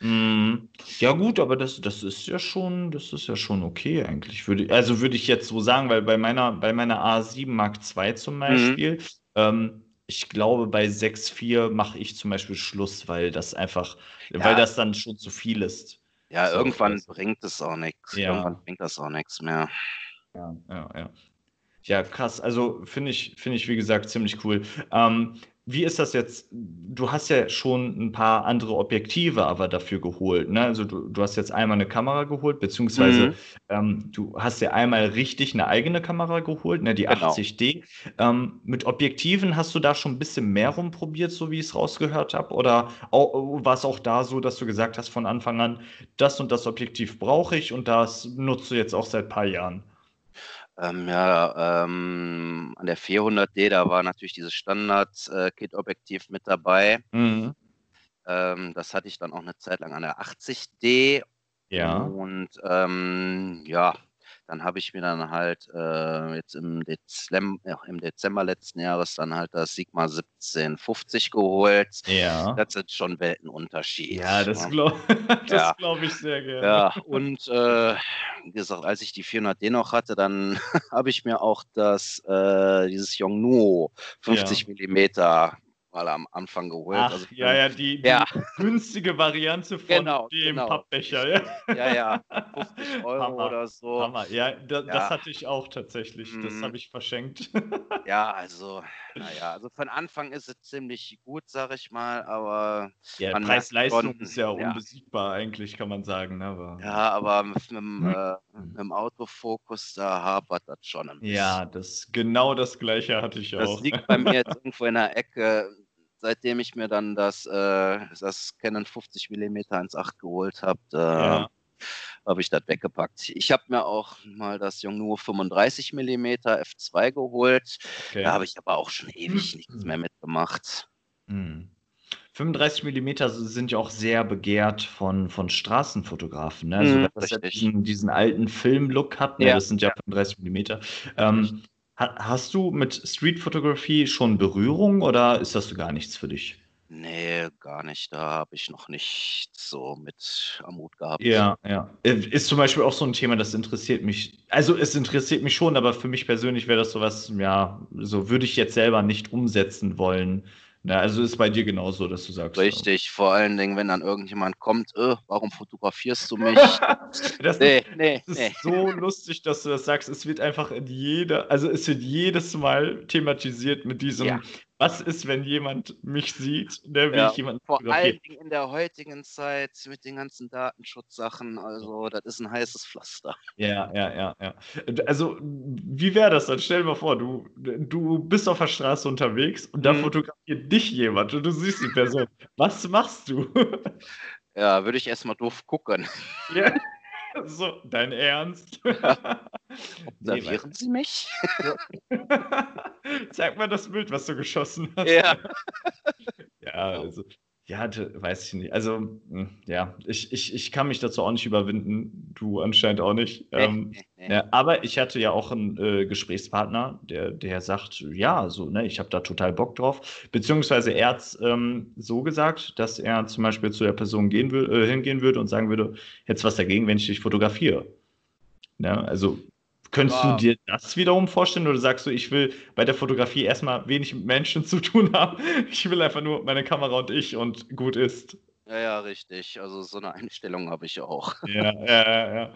S1: Mm, ja gut, aber das, das ist ja schon, das ist ja schon okay eigentlich. Würde, also würde ich jetzt so sagen, weil bei meiner, bei meiner A7 Mark II zum mhm. Beispiel, mhm. ähm, ich glaube, bei 6.4 mache ich zum Beispiel Schluss, weil das einfach, ja. weil das dann schon zu viel ist.
S2: Ja, so, irgendwann also. bringt es auch nichts. Ja. Irgendwann bringt das auch nichts mehr.
S1: Ja, ja, ja. Ja, krass. Also finde ich, finde ich, wie gesagt, ziemlich cool. Ähm, wie ist das jetzt? Du hast ja schon ein paar andere Objektive aber dafür geholt. Ne? Also du, du hast jetzt einmal eine Kamera geholt, beziehungsweise mhm. ähm, du hast ja einmal richtig eine eigene Kamera geholt, ne? die genau. 80D. Ähm, mit Objektiven hast du da schon ein bisschen mehr rumprobiert, so wie ich es rausgehört habe? Oder war es auch da so, dass du gesagt hast von Anfang an, das und das Objektiv brauche ich und das nutzt du jetzt auch seit ein paar Jahren?
S2: Ähm, ja, ähm, an der 400D, da war natürlich dieses Standard-Kit-Objektiv mit dabei. Mhm. Ähm, das hatte ich dann auch eine Zeit lang an der 80D.
S1: Ja.
S2: Und ähm, ja, dann habe ich mir dann halt äh, jetzt im Dezember, ja, im Dezember letzten Jahres dann halt das Sigma 1750 geholt.
S1: Ja.
S2: Das sind schon Weltenunterschied.
S1: Ja, das ne? glaube ja. glaub ich sehr gerne.
S2: Ja, und äh, wie gesagt, als ich die 400D noch hatte, dann habe ich mir auch das, äh, dieses Yongnuo 50 ja. Millimeter mal am Anfang geholt.
S1: Ach, also ja, ja, die, die ja. günstige Variante von genau, dem genau. Pappbecher.
S2: Ja, ja, ja 50 Euro
S1: Hammer,
S2: oder so.
S1: Hammer. Ja, da, ja, das hatte ich auch tatsächlich. Mhm. Das habe ich verschenkt.
S2: ja, also, naja, also von Anfang ist es ziemlich gut, sag ich mal, aber.
S1: Ja, Preis-Leistung ist ja, unbesiegbar, eigentlich, kann man sagen. Ne?
S2: Aber, ja, aber mit, mit, hm. äh, mit dem Autofokus, da hapert das schon
S1: ein bisschen. Ja, das, genau das Gleiche hatte ich
S2: das
S1: auch.
S2: Das liegt bei mir jetzt irgendwo in der Ecke seitdem ich mir dann das, äh, das Canon 50 mm 1.8 geholt habe, ja. habe ich das weggepackt. Ich habe mir auch mal das Yongnuo 35 mm f2 geholt. Okay. Da habe ich aber auch schon ewig nichts mehr mitgemacht.
S1: Mhm. 35 mm sind ja auch sehr begehrt von, von Straßenfotografen. Ne? Also, mhm, dass das diesen, diesen, alten Film-Look hat, ne? ja, das sind ja, ja. 35 mm. Ähm, Hast du mit Streetfotografie schon Berührung oder ist das gar nichts für dich?
S2: Nee, gar nicht. Da habe ich noch nicht so mit am Hut gehabt.
S1: Ja, ja. Äh, ist zum Beispiel auch so ein Thema, das interessiert mich. Also es interessiert mich schon, aber für mich persönlich wäre das sowas, ja, so würde ich jetzt selber nicht umsetzen wollen. Na, also ist bei dir genauso, dass du sagst.
S2: Richtig, ja. vor allen Dingen, wenn dann irgendjemand kommt, äh, warum fotografierst du mich?
S1: das, nee, nee, das nee. ist so lustig, dass du das sagst. Es wird einfach in jeder, also es wird jedes Mal thematisiert mit diesem, ja was ist, wenn jemand mich sieht, ne, wie ja, ich jemanden
S2: Vor allen Dingen in der heutigen Zeit mit den ganzen Datenschutzsachen, also das ist ein heißes Pflaster.
S1: Ja, ja, ja, ja. Also, wie wäre das dann? Stell dir mal vor, du, du bist auf der Straße unterwegs und da mhm. fotografiert dich jemand und du siehst die Person. was machst du?
S2: Ja, würde ich erstmal doof gucken.
S1: Ja. So, dein Ernst?
S2: Observieren nee, Sie mich?
S1: Zeig mal das Bild, was du geschossen hast.
S2: Ja.
S1: ja, also, ja, weiß ich nicht. Also, hm, ja, ich, ich, ich kann mich dazu auch nicht überwinden. Du anscheinend auch nicht. Ähm, ja, aber ich hatte ja auch einen äh, Gesprächspartner, der, der sagt, ja, so, ne, ich habe da total Bock drauf. Beziehungsweise er hat ähm, so gesagt, dass er zum Beispiel zu der Person gehen äh, hingehen würde und sagen würde, jetzt was dagegen, wenn ich dich fotografiere. Ja, ne, also Könntest wow. du dir das wiederum vorstellen oder sagst du, ich will bei der Fotografie erstmal wenig mit Menschen zu tun haben? Ich will einfach nur meine Kamera und ich und gut ist.
S2: Ja, ja, richtig. Also so eine Einstellung habe ich auch.
S1: Ja, ja, ja.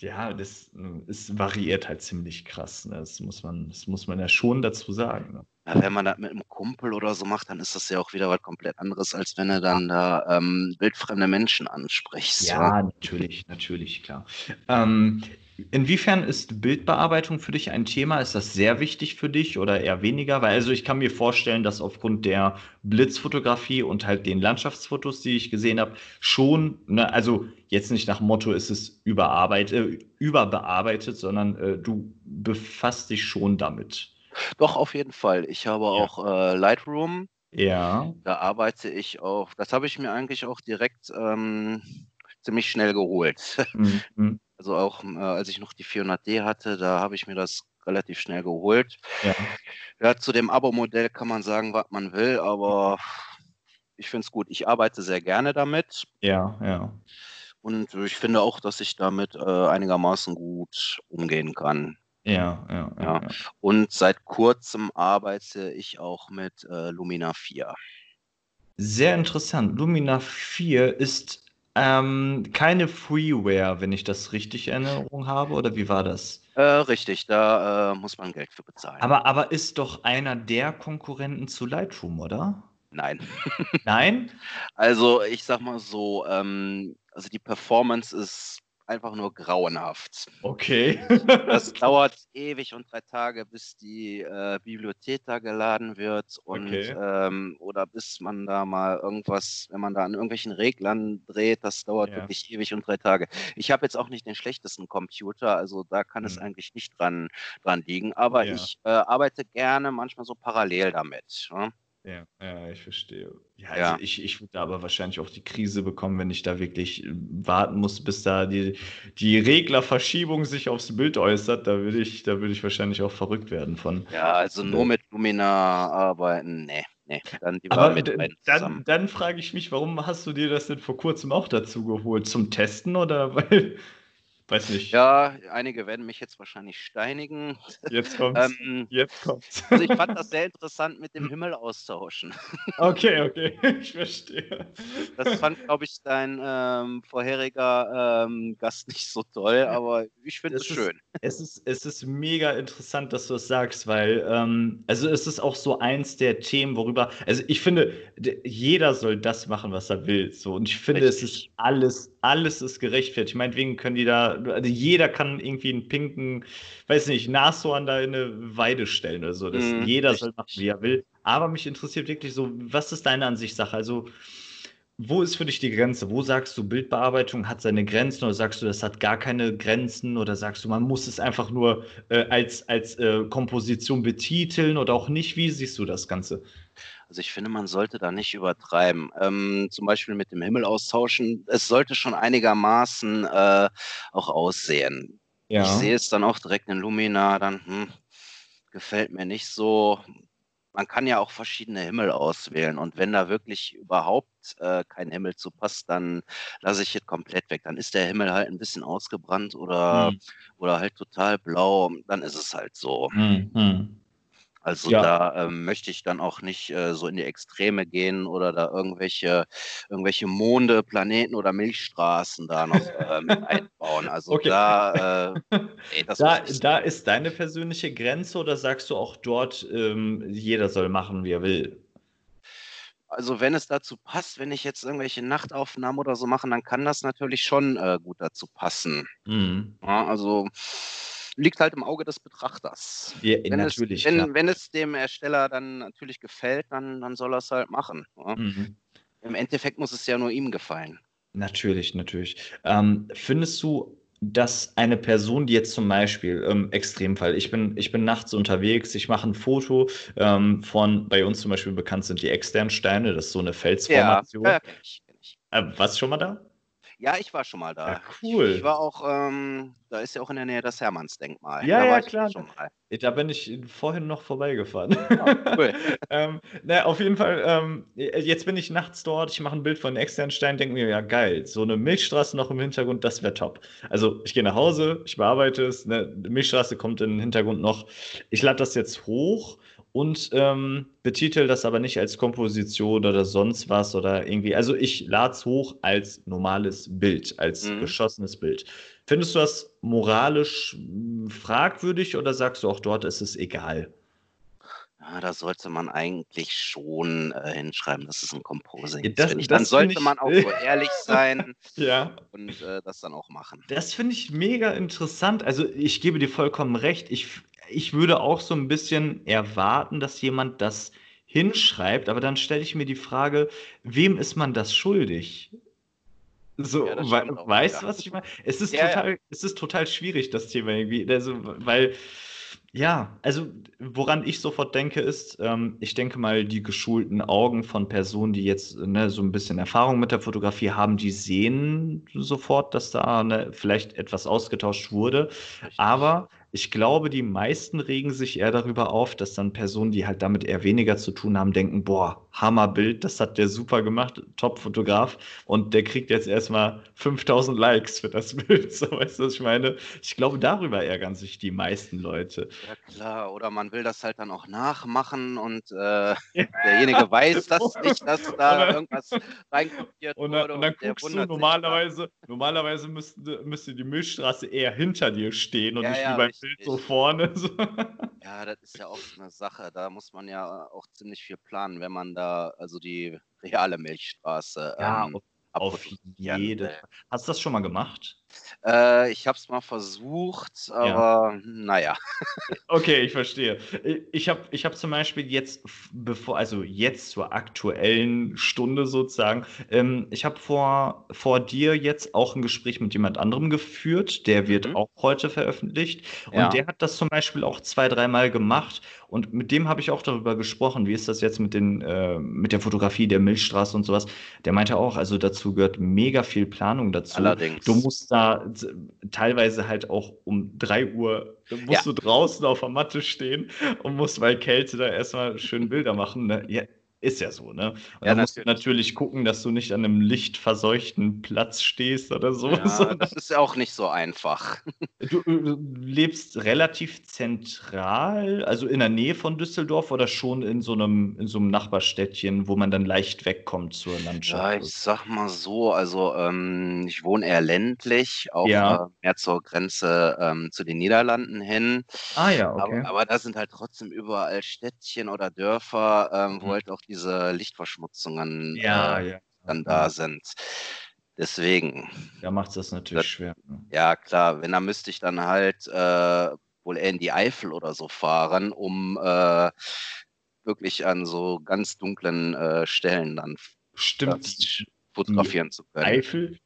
S1: Ja, das, das variiert halt ziemlich krass. Ne? Das, muss man, das muss man ja schon dazu sagen. Ne?
S2: Ja, wenn man das mit einem Kumpel oder so macht, dann ist das ja auch wieder was komplett anderes, als wenn du dann da ähm, wildfremde Menschen ansprichst.
S1: Ja, ja, natürlich, natürlich, klar. Ähm, Inwiefern ist Bildbearbeitung für dich ein Thema? Ist das sehr wichtig für dich oder eher weniger? Weil also ich kann mir vorstellen, dass aufgrund der Blitzfotografie und halt den Landschaftsfotos, die ich gesehen habe, schon, ne, also jetzt nicht nach Motto ist es überarbeitet, äh, überbearbeitet, sondern äh, du befasst dich schon damit.
S2: Doch, auf jeden Fall. Ich habe ja. auch äh, Lightroom.
S1: Ja.
S2: Da arbeite ich auch. Das habe ich mir eigentlich auch direkt ähm, ziemlich schnell geholt. Mhm. Also auch äh, als ich noch die 400D hatte, da habe ich mir das relativ schnell geholt. Ja, ja zu dem Abo-Modell kann man sagen, was man will, aber ich finde es gut. Ich arbeite sehr gerne damit.
S1: Ja, ja.
S2: Und ich finde auch, dass ich damit äh, einigermaßen gut umgehen kann.
S1: Ja, ja, ja, ja.
S2: Und seit kurzem arbeite ich auch mit äh, Lumina 4.
S1: Sehr interessant. Lumina 4 ist ähm, keine Freeware, wenn ich das richtig in Erinnerung habe, oder wie war das?
S2: Äh, richtig, da äh, muss man Geld für bezahlen.
S1: Aber, aber ist doch einer der Konkurrenten zu Lightroom, oder?
S2: Nein.
S1: Nein?
S2: Also ich sag mal so, ähm, also die Performance ist einfach nur grauenhaft.
S1: Okay.
S2: das dauert ewig und drei Tage, bis die äh, Bibliothek da geladen wird und okay. ähm, oder bis man da mal irgendwas, wenn man da an irgendwelchen Reglern dreht, das dauert ja. wirklich ewig und drei Tage. Ich habe jetzt auch nicht den schlechtesten Computer, also da kann hm. es eigentlich nicht dran, dran liegen, aber ja. ich äh, arbeite gerne manchmal so parallel damit. Ne?
S1: Ja, ja, ich verstehe. Ja, also Ja. ich, ich würde aber wahrscheinlich auch die Krise bekommen, wenn ich da wirklich äh, warten muss, bis da die, die Reglerverschiebung sich aufs Bild äußert. Da würde ich, da würde ich wahrscheinlich auch verrückt werden von.
S2: Ja, also nur mit Lumina arbeiten, nee, nee.
S1: Dann Aber mit, dann, dann frage ich mich, warum hast du dir das denn vor kurzem auch dazu geholt? Zum Testen oder weil, Weiß nicht.
S2: Ja, einige werden mich jetzt wahrscheinlich steinigen.
S1: Jetzt kommt's. ähm, jetzt kommt's.
S2: also ich fand das sehr interessant mit dem Himmel austauschen.
S1: okay, okay, ich verstehe.
S2: Das fand, glaube ich, dein ähm, vorheriger ähm, Gast nicht so toll, aber ich finde es schön.
S1: Es ist, es ist mega interessant, dass du es das sagst, weil, ähm, also es ist auch so eins der Themen, worüber, also ich finde, jeder soll das machen, was er will. So, und ich finde, Richtig. es ist alles, alles ist gerechtfertigt. Meinetwegen können die da also jeder kann irgendwie einen pinken, weiß nicht, Nashorn da in eine Weide stellen oder so. Mm, jeder soll machen, wie er will. Aber mich interessiert wirklich so, was ist deine Ansichtssache? Also, wo ist für dich die Grenze? Wo sagst du, Bildbearbeitung hat seine Grenzen oder sagst du, das hat gar keine Grenzen oder sagst du, man muss es einfach nur äh, als, als äh, Komposition betiteln oder auch nicht? Wie siehst du das Ganze?
S2: Also ich finde, man sollte da nicht übertreiben. Ähm, zum Beispiel mit dem Himmel austauschen. Es sollte schon einigermaßen äh, auch aussehen. Ja. Ich sehe es dann auch direkt in Lumina, dann hm, gefällt mir nicht so. Man kann ja auch verschiedene Himmel auswählen und wenn da wirklich überhaupt äh, kein Himmel zu passt, dann lasse ich es komplett weg. Dann ist der Himmel halt ein bisschen ausgebrannt oder, hm. oder halt total blau, dann ist es halt so. Hm, hm. Also ja. da ähm, möchte ich dann auch nicht äh, so in die Extreme gehen oder da irgendwelche, irgendwelche Monde, Planeten oder Milchstraßen da noch äh, mit einbauen. Also okay. da,
S1: äh, ey, da, da ist deine persönliche Grenze oder sagst du auch dort, ähm, jeder soll machen, wie er will?
S2: Also wenn es dazu passt, wenn ich jetzt irgendwelche Nachtaufnahmen oder so mache, dann kann das natürlich schon äh, gut dazu passen. Mhm. Ja, also liegt halt im Auge des Betrachters.
S1: Ja, wenn natürlich.
S2: Es, wenn, wenn, es dem Ersteller dann natürlich gefällt, dann, dann soll er es halt machen. Ja? Mhm. Im Endeffekt muss es ja nur ihm gefallen.
S1: Natürlich, natürlich. Ähm, findest du, dass eine Person, die jetzt zum Beispiel, ähm, Extremfall, ich bin, ich bin nachts unterwegs, ich mache ein Foto ähm, von, bei uns zum Beispiel bekannt sind die externen Steine, das ist so eine Felsformation. Ja, ja kenn ich, kenn ich. Äh, was schon mal da?
S2: Ja, ich war schon mal da.
S1: Ja, cool.
S2: Ich, ich war auch, ähm, da ist ja auch in der Nähe das Hermannsdenkmal.
S1: Ja, da ja, klar. Da bin ich vorhin noch vorbeigefahren. Oh, cool. ähm, na, auf jeden Fall, ähm, jetzt bin ich nachts dort, ich mache ein Bild von den externen Steinen, denke mir, ja geil, so eine Milchstraße noch im Hintergrund, das wäre top. Also ich gehe nach Hause, ich bearbeite es, eine Milchstraße kommt im Hintergrund noch. Ich lade das jetzt hoch und ähm, betitel das aber nicht als Komposition oder sonst was oder irgendwie. Also ich lade es hoch als normales Bild, als mhm. geschossenes Bild. Findest du das moralisch hm, fragwürdig oder sagst du auch dort ist es egal?
S2: Ja, da sollte man eigentlich schon äh, hinschreiben, dass es ein Composing das, ist. Dann sollte ich, man auch so ehrlich sein
S1: ja.
S2: und äh, das dann auch machen.
S1: Das finde ich mega interessant. Also ich gebe dir vollkommen recht. Ich, ich würde auch so ein bisschen erwarten, dass jemand das hinschreibt, aber dann stelle ich mir die Frage, wem ist man das schuldig? So, ja, we weißt du, was ich meine? Es ist, ja, total, ja. es ist total schwierig, das Thema irgendwie. Also, weil Ja, also woran ich sofort denke, ist, ähm, ich denke mal, die geschulten Augen von Personen, die jetzt ne, so ein bisschen Erfahrung mit der Fotografie haben, die sehen sofort, dass da ne, vielleicht etwas ausgetauscht wurde.
S2: Richtig.
S1: Aber ich glaube, die meisten regen sich eher darüber auf, dass dann Personen, die halt damit eher weniger zu tun haben, denken, boah, Hammerbild, das hat der super gemacht, Top-Fotograf. Und der kriegt jetzt erstmal 5000 Likes für das Bild, so weißt du, was ich meine? Ich glaube, darüber ärgern sich die meisten Leute.
S2: Ja klar, oder man will das halt dann auch nachmachen und äh, derjenige weiß das nicht, dass da irgendwas reinkopiert
S1: Und
S2: wurde
S1: dann, und dann guckst du, normalerweise, normalerweise müsste, müsste die Milchstraße eher hinter dir stehen und
S2: Ja,
S1: nicht
S2: ja,
S1: wie beim Bild so vorne. So.
S2: Ja, das ist ja auch so eine Sache. Da muss man ja auch ziemlich viel planen, wenn man da also die reale Milchstraße
S1: Ja,
S2: ähm,
S1: Auf jeden. Fall. Hast du das schon mal gemacht?
S2: Äh, ich habe es mal versucht, aber naja.
S1: Okay, ich verstehe. Ich habe ich hab zum Beispiel jetzt, bevor, also jetzt zur aktuellen Stunde sozusagen, ähm, ich habe vor, vor dir jetzt auch ein Gespräch mit jemand anderem geführt, der wird
S2: Mhm.
S1: auch heute veröffentlicht. Und
S2: Ja.
S1: der hat das zum Beispiel auch zwei, dreimal gemacht. Und mit dem habe ich auch darüber gesprochen, wie ist das jetzt mit den, äh, mit der Fotografie der Milchstraße und sowas. Der meinte auch, also dazu gehört mega viel Planung dazu.
S2: Allerdings.
S1: Du musst da teilweise halt auch um 3 Uhr musst
S2: Ja.
S1: du draußen auf der Matte stehen und musst bei Kälte da erstmal schön Bilder machen. Ne? Ja, ist ja so, ne? Und
S2: Ja,
S1: dann musst du
S2: natürlich.
S1: gucken, dass du nicht an einem lichtverseuchten Platz stehst oder so.
S2: Ja, das ist ja auch nicht so einfach.
S1: Du, du lebst relativ zentral, also in der Nähe von Düsseldorf oder schon in so einem, in so einem Nachbarstädtchen, wo man dann leicht wegkommt zur
S2: Ja,
S1: Landschaft?
S2: ich sag mal so, also ähm, ich wohne eher ländlich, auch
S1: Ja.
S2: äh, mehr zur Grenze ähm, zu den Niederlanden hin.
S1: Ah ja, okay.
S2: Aber, aber da sind halt trotzdem überall Städtchen oder Dörfer, ähm, wo
S1: Mhm.
S2: halt auch diese Lichtverschmutzungen
S1: Ja,
S2: äh,
S1: ja.
S2: dann da sind. Deswegen,
S1: Da macht es das natürlich
S2: Das-
S1: schwer. ne?
S2: ja klar, wenn, dann müsste ich dann halt äh, wohl eher in die Eifel oder so fahren, um äh, wirklich an so ganz dunklen äh, Stellen dann
S1: Stimmt,
S2: Das-
S1: die
S2: fotografieren zu können.
S1: Eifel,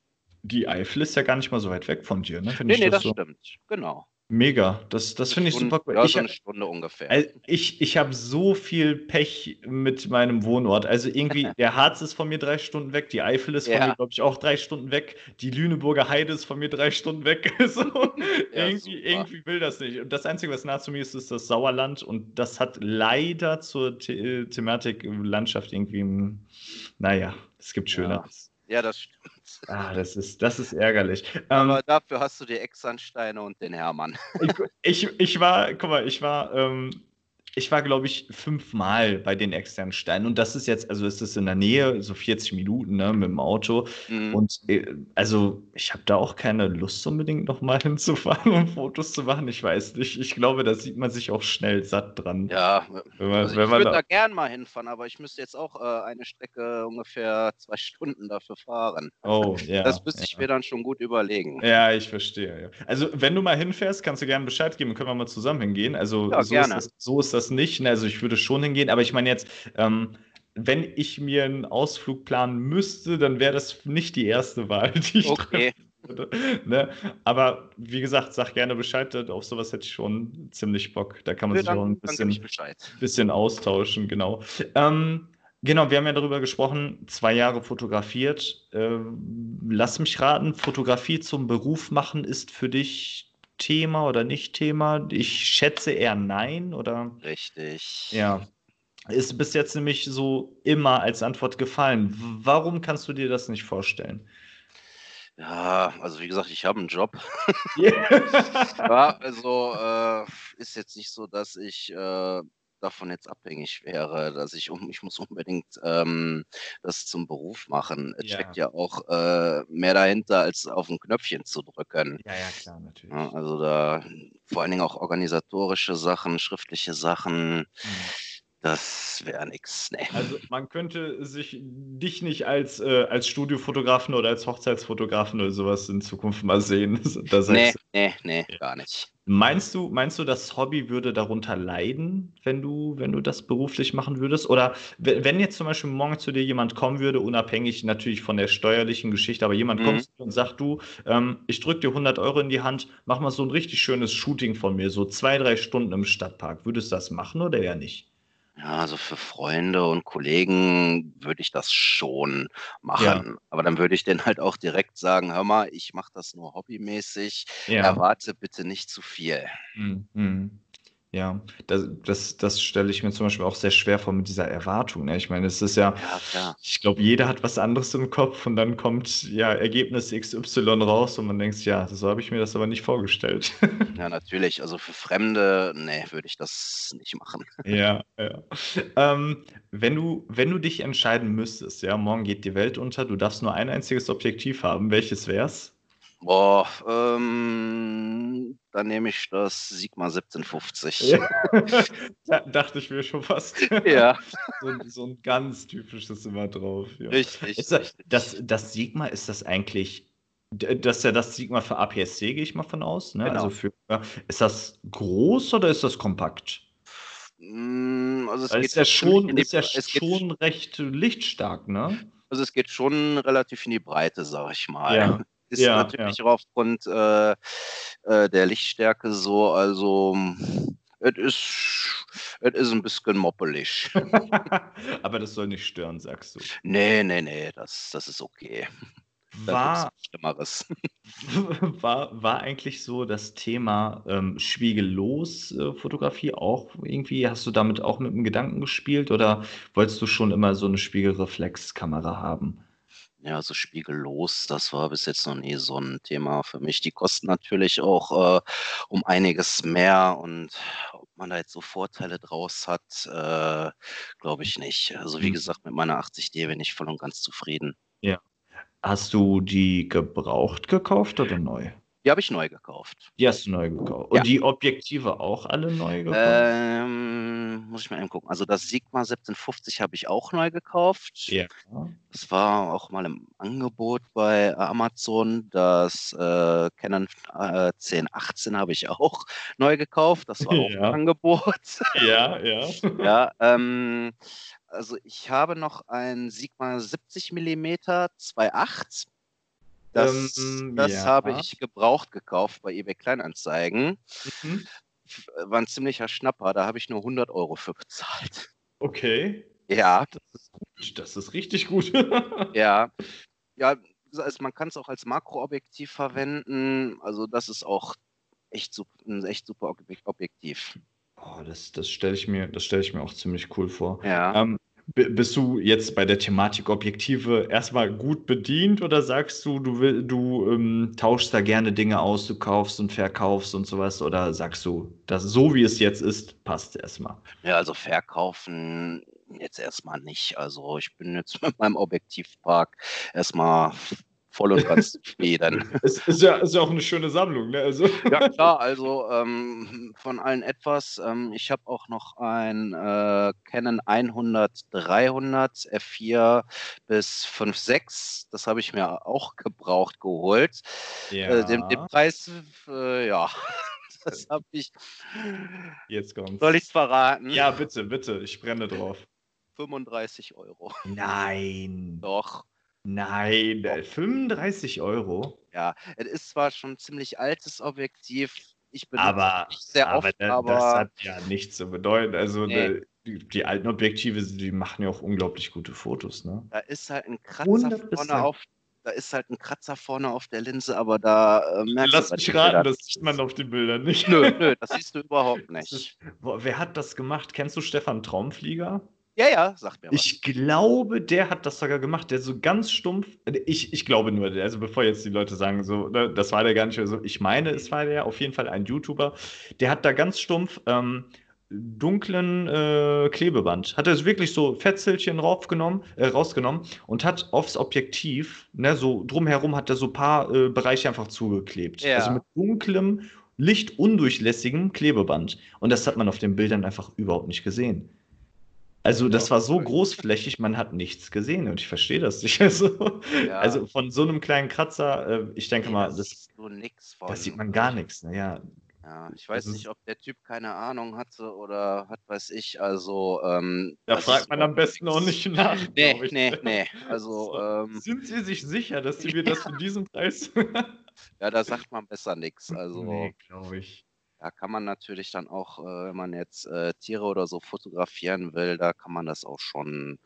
S1: die Eifel ist ja gar nicht mal so weit weg von dir, ne? Find
S2: Nee,
S1: ich
S2: nee,
S1: das
S2: das
S1: so
S2: stimmt. Genau.
S1: Mega. Das, das finde ich
S2: Stunde-
S1: super cool.
S2: Ja,
S1: Ich,
S2: so eine Stunde ungefähr.
S1: also ich, ich habe so viel Pech mit meinem Wohnort. Also irgendwie, der Harz ist von mir drei Stunden weg, die Eifel ist von
S2: Ja.
S1: mir, glaube ich, auch drei Stunden weg, die Lüneburger Heide ist von mir drei Stunden weg. so,
S2: Ja,
S1: irgendwie,
S2: super.
S1: irgendwie will das nicht. Und das Einzige, was nah zu mir ist, ist das Sauerland. Und das hat leider zur The Thematik Landschaft irgendwie, hm, naja, es gibt. Schöneres.
S2: Ja, das stimmt.
S1: Ah, das ist, das ist ärgerlich. Ähm,
S2: Aber dafür hast du die Exansteine und den Hermann.
S1: ich, ich war, guck mal, ich war, ähm, ich war, glaube ich, fünfmal bei den externen Steinen. Und das ist jetzt, also es ist in der Nähe, so 40 Minuten, ne, mit dem Auto.
S2: Mhm.
S1: Und äh, also ich habe da auch keine Lust unbedingt nochmal hinzufahren, um Fotos zu machen. Ich weiß nicht. Ich glaube, da sieht man sich auch schnell satt dran.
S2: ja,
S1: Wenn man,
S2: also ich würde
S1: da,
S2: da gern mal hinfahren, aber ich müsste jetzt auch äh, eine Strecke ungefähr zwei Stunden dafür fahren.
S1: oh, ja.
S2: das müsste ich
S1: ja.
S2: mir dann schon gut überlegen.
S1: Ja, ich verstehe. Ja. Also, wenn du mal hinfährst, kannst du gerne Bescheid geben, können wir mal zusammen hingehen. Also,
S2: Ja,
S1: so,
S2: gerne.
S1: Ist das, so ist das nicht. Ne? Also, ich würde schon hingehen, aber ich meine jetzt, ähm, wenn ich mir einen Ausflug planen müsste, dann wäre das nicht die erste Wahl, die ich
S2: Okay,
S1: würde. Ne? Aber wie gesagt, sag gerne Bescheid, auf sowas hätte ich schon ziemlich Bock. Da kann man
S2: Nö,
S1: sich auch ein
S2: dann, gebe ich
S1: bisschen, bisschen austauschen, genau. Ähm, genau, wir haben ja darüber gesprochen, zwei Jahre fotografiert. Ähm, lass mich raten, Fotografie zum Beruf machen ist für dich Thema oder nicht Thema? Ich schätze eher nein, oder?
S2: Richtig.
S1: Ja. Ist bis jetzt nämlich so immer als Antwort gefallen. Warum kannst du dir das nicht vorstellen?
S2: Ja, also wie gesagt, ich habe einen Job. Ja, also äh, ist jetzt nicht so, dass ich äh, davon jetzt abhängig wäre, dass ich um, ich muss unbedingt ähm, das zum Beruf machen. Es
S1: Ja.
S2: steckt ja auch äh, mehr dahinter, als auf ein Knöpfchen zu drücken.
S1: Ja, ja, klar, natürlich.
S2: Ja, also da vor allen Dingen auch organisatorische Sachen, schriftliche Sachen,
S1: Mhm.
S2: das wäre nix. Nee.
S1: Also man könnte sich dich nicht als, äh, als Studiofotografen oder als Hochzeitsfotografen oder sowas in Zukunft mal sehen. Da
S2: Nee, nee, nee, gar nicht.
S1: Meinst du, meinst du, das Hobby würde darunter leiden, wenn du, wenn du das beruflich machen würdest? Oder wenn jetzt zum Beispiel morgen zu dir jemand kommen würde, unabhängig natürlich von der steuerlichen Geschichte, aber jemand mhm. kommt und sagt, du, ähm, ich drücke dir 100 Euro in die Hand, mach mal so ein richtig schönes Shooting von mir, so zwei, drei Stunden im Stadtpark. Würdest du das machen oder eher nicht?
S2: Ja, also für Freunde und Kollegen würde ich das schon machen. Ja. Aber dann würde ich denen halt auch direkt sagen, hör mal, ich mache das nur hobbymäßig, ja. erwarte bitte nicht zu viel.
S1: Mhm. Ja, das, das, das stelle ich mir zum Beispiel auch sehr schwer vor mit dieser Erwartung. Ne? Ich meine, es ist ja, ja ich glaube, jeder hat was anderes im Kopf und dann kommt ja Ergebnis XY raus und man denkt, ja, so habe ich mir das aber nicht vorgestellt.
S2: Ja, natürlich. Also für Fremde, nee, würde ich das nicht machen.
S1: Ja, ja. Ähm, wenn du, wenn du dich entscheiden müsstest, ja, morgen geht die Welt unter, du darfst nur ein einziges Objektiv haben, welches wär's?
S2: Boah, ähm, dann nehme ich das Sigma 1750.
S1: Ja. da dachte ich mir schon fast.
S2: Ja.
S1: so, so, ein ganz typisches immer drauf. Ja.
S2: Richtig.
S1: Ist das, das, das Sigma, ist das eigentlich, das ist ja das Sigma für APS-C, gehe ich mal von aus. Ne? Genau. Also für, ist das groß oder ist das kompakt?
S2: Mm, also es
S1: geht ist ja schon, die, ist ja schon recht lichtstark, ne?
S2: Also es geht schon relativ in die Breite, sag ich mal. Ja. Ist ja, natürlich ja. auch aufgrund äh, äh, der Lichtstärke so, also es ist, es ist ein bisschen moppelig.
S1: Aber das soll nicht stören, sagst du.
S2: Nee, nee, nee, das, das ist okay.
S1: War, war, war eigentlich so das Thema ähm, spiegellos äh, auch irgendwie, hast du damit auch mit dem Gedanken gespielt oder wolltest du schon immer so eine Spiegelreflexkamera haben?
S2: Ja, so spiegellos, das war bis jetzt noch nie so ein Thema für mich. Die kosten natürlich auch äh, um einiges mehr und ob man da jetzt so Vorteile draus hat, äh, glaube ich nicht. Also wie mhm. gesagt, mit meiner 80D bin ich voll und ganz zufrieden.
S1: Ja. Hast du die gebraucht gekauft oder neu?
S2: Die habe ich neu gekauft.
S1: Die hast du neu gekauft. Und ja. die Objektive auch alle neu gekauft?
S2: Ähm, muss ich mal eben gucken. Also das Sigma 1750 habe ich auch neu gekauft.
S1: Ja.
S2: Das war auch mal im Angebot bei Amazon. Das äh, Canon äh, 1018 habe ich auch neu gekauft. Das war auch ja. im Angebot.
S1: Ja, ja.
S2: ja, ähm, also ich habe noch ein Sigma 70 mm 2.8 das, ähm, das ja. habe ich gebraucht gekauft bei eBay Kleinanzeigen. Mhm. War ein ziemlicher Schnapper, da habe ich nur 100 Euro für bezahlt.
S1: Okay.
S2: Ja.
S1: Das ist gut, das ist richtig gut.
S2: ja. Ja, also man kann es auch als Makroobjektiv verwenden. Also das ist auch echt super, ein echt super Objektiv.
S1: Oh, das, das stelle ich, mir, stell ich mir auch ziemlich cool vor.
S2: Ja. Ähm,
S1: bist du jetzt bei der Thematik Objektive erstmal gut bedient oder sagst du, du, will, du ähm, tauschst da gerne Dinge aus, du kaufst und verkaufst und sowas oder sagst du, dass so wie es jetzt ist, passt erstmal?
S2: Ja, also verkaufen jetzt erstmal nicht. Also ich bin jetzt mit meinem Objektivpark erstmal voll und ganz zufrieden.
S1: Es ist ja, ist ja auch eine schöne Sammlung, ne? Also.
S2: Ja, klar, also ähm, von allen etwas. Ähm, ich habe auch noch ein äh, Canon 100 300 F4 bis 5.6. Das habe ich mir auch gebraucht geholt. Ja. Äh, den, den, Preis, äh, ja. Das habe ich.
S1: Jetzt kommt.
S2: Soll ich es verraten?
S1: Ja, bitte, bitte. Ich brenne drauf.
S2: 35 Euro.
S1: Nein.
S2: Doch.
S1: Nein, 35 Euro?
S2: Ja, es ist zwar schon ein ziemlich altes Objektiv, ich
S1: benutze aber,
S2: nicht sehr
S1: aber
S2: oft,
S1: da, aber das hat ja nichts zu bedeuten. Also nee. die, die, alten Objektive, die machen ja auch unglaublich gute Fotos, ne?
S2: Da ist halt ein Kratzer vorne auf da ist halt ein Kratzer vorne auf der Linse, aber da
S1: äh, merkst Lass mich raten, das sieht man auf den Bildern nicht.
S2: Nö, nö, das siehst du überhaupt nicht. Ist,
S1: wer hat das gemacht? Kennst du Stefan Traumflieger?
S2: Ja, ja, sagt mir
S1: was. Ich glaube, der hat das sogar gemacht, der so ganz stumpf. Ich, ich glaube nur, also bevor jetzt die Leute sagen, so, ne, das war der gar nicht so. Ich meine, es war der auf jeden Fall ein YouTuber. Der hat da ganz stumpf ähm, dunklen äh, Klebeband. Hat er wirklich so Fetzelchen raufgenommen, äh, rausgenommen und hat aufs Objektiv, ne, so drumherum hat er so ein paar äh, Bereiche einfach zugeklebt. Ja. Also mit dunklem, lichtundurchlässigem Klebeband. Und das hat man auf den Bildern einfach überhaupt nicht gesehen. Also das war so großflächig, man hat nichts gesehen und ich verstehe das nicht. Also, ja. also von so einem kleinen Kratzer, äh, ich denke nee, mal, das,
S2: das,
S1: sieht man gar nichts. Naja,
S2: Ja, ich weiß nicht, ob der Typ keine Ahnung hatte oder hat, weiß ich. Also, ähm,
S1: da fragt man am besten auch nicht nach.
S2: Nee, nee, nee. Also, so.
S1: ähm, sind Sie sich sicher, dass Sie mir das für diesen Preis?
S2: ja, da sagt man besser nichts. Also,
S1: nee, glaube ich.
S2: Da kann man natürlich dann auch, äh, wenn man jetzt äh, Tiere oder so fotografieren will, da kann man das auch schon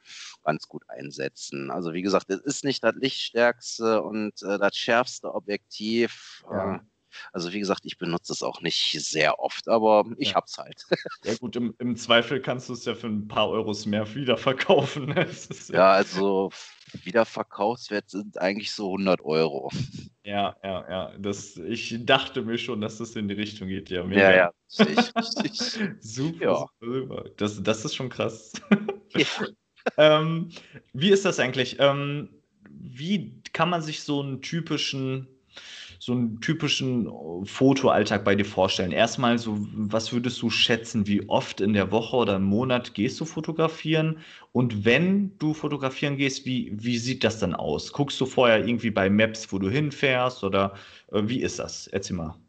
S2: ganz gut einsetzen. Also wie gesagt, es ist nicht das lichtstärkste und äh, das schärfste Objektiv. Ja. Also wie gesagt, ich benutze es auch nicht sehr oft, aber ich ja. hab's halt.
S1: Ja gut, im, im Zweifel kannst du es ja für ein paar Euros mehr wiederverkaufen. Ne?
S2: Ja, ja, also Wiederverkaufswert sind eigentlich so 100 Euro.
S1: Ja, ja, ja. Das, ich dachte mir schon, dass das in die Richtung geht. Ja,
S2: mega. ja, ja richtig, richtig.
S1: super, ja. super. Das, das ist schon krass. Ja. ähm, wie ist das eigentlich? Ähm, wie kann man sich so einen typischen so einen typischen äh, Fotoalltag bei dir vorstellen? Erstmal so, was würdest du schätzen, wie oft in der Woche oder im Monat gehst du fotografieren? Und wenn du fotografieren gehst, wie, wie sieht das dann aus? Guckst du vorher irgendwie bei Maps, wo du hinfährst oder äh, wie ist das? Erzähl mal.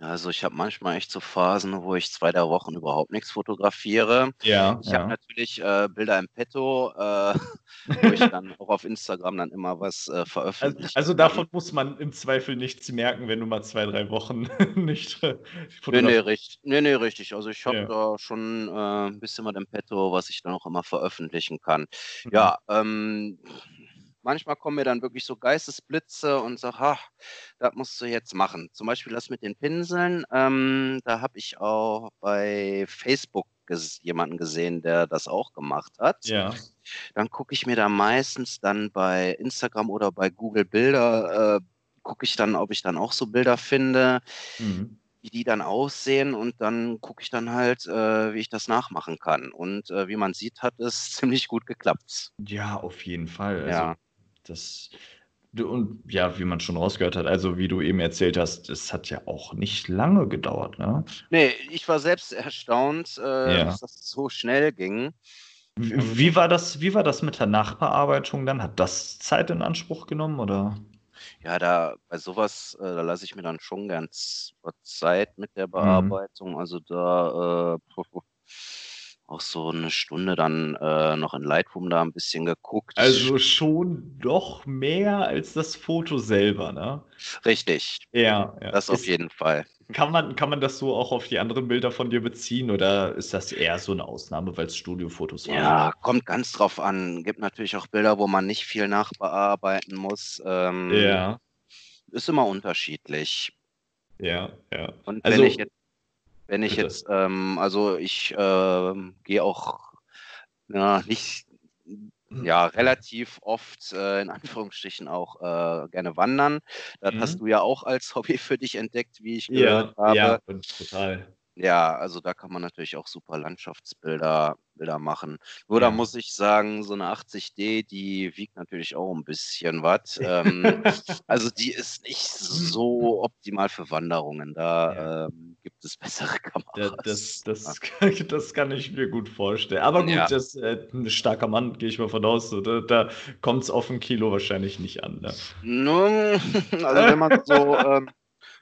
S2: Also ich habe manchmal echt so Phasen, wo ich zwei, drei Wochen überhaupt nichts fotografiere.
S1: Ja,
S2: Ich habe natürlich äh, Bilder im Petto, äh, wo ich dann auch auf Instagram dann immer was äh,
S1: Also,
S2: veröffentlichen
S1: also davon muss man im Zweifel nichts merken, wenn du mal zwei, drei Wochen nicht äh,
S2: Nee, nee,
S1: fotografierst.
S2: richtig. Nee, nee, richtig. Also ich habe
S1: Ja.
S2: da schon äh, ein bisschen was im Petto, was ich dann auch immer veröffentlichen kann.
S1: Mhm.
S2: Ja, ähm, manchmal kommen mir dann wirklich so Geistesblitze und sag, ha, das musst du jetzt machen. Zum Beispiel das mit den Pinseln. Ähm, da habe ich auch bei Facebook ges jemanden gesehen, der das auch gemacht hat.
S1: Ja.
S2: Dann gucke ich mir da meistens dann bei Instagram oder bei Google Bilder, äh, gucke ich dann, ob ich dann auch so Bilder finde,
S1: Mhm.
S2: wie die dann aussehen und dann gucke ich dann halt, äh, wie ich das nachmachen kann. Und äh, wie man sieht, hat es ziemlich gut geklappt.
S1: Ja, auf jeden Fall. Also
S2: Ja.
S1: Das und ja, wie man schon rausgehört hat, also wie du eben erzählt hast, es hat ja auch nicht lange gedauert, ne?
S2: Ne, ich war selbst erstaunt, äh,
S1: Ja.
S2: dass das so schnell ging.
S1: Wie war das wie war das mit der Nachbearbeitung dann? Hat das Zeit in Anspruch genommen, oder?
S2: Ja, da bei sowas, äh, da lasse ich mir dann schon gern z Zeit mit der
S1: Mhm.
S2: Bearbeitung. Also da, äh, auch so 'ne Stunde dann, äh, noch in Lightroom da 'n bisschen geguckt.
S1: Also schon doch mehr als das Foto selber, ne?
S2: Richtig.
S1: Ja, ja.
S2: Das auf
S1: Ist
S2: jeden Fall.
S1: kann man kann man das so auch auf die anderen Bilder von dir beziehen oder ist das eher so 'ne Ausnahme, weil's Studiofotos waren?
S2: Ja, kommt ganz drauf an. Gibt natürlich auch Bilder, wo man nicht viel nachbearbeiten muss. Ähm,
S1: Ja.
S2: ist immer unterschiedlich.
S1: Ja, ja.
S2: Und wenn
S1: Also
S2: ich jetzt wenn ich
S1: bitte.
S2: jetzt, ähm also ich, ähm, gehe auch, ja, nicht ja, relativ oft, äh, in Anführungsstrichen auch, äh, gerne wandern. Das hast
S1: Mhm.
S2: du ja auch als Hobby für dich entdeckt, wie ich
S1: Ja,
S2: gehört
S1: ja,
S2: habe.
S1: und total.
S2: Ja, also da kann man natürlich auch super Landschaftsbilder Bilder machen. Nur da
S1: Ja.
S2: muss ich sagen, so 'ne 80D, die wiegt natürlich auch 'n bisschen was. Ähm, also die ist nicht so optimal für Wanderungen.
S1: Ja.
S2: Da, ähm, gibt es bessere
S1: Da das
S2: Kameras. Ja.
S1: das kann das kann ich mir gut vorstellen. Aber gut,
S2: Ja.
S1: das äh, 'n starker Mann, gehe ich mal von aus, so da da kommt's auf 'n Kilo wahrscheinlich nicht an, ne?
S2: Ne, also wenn man so, ähm,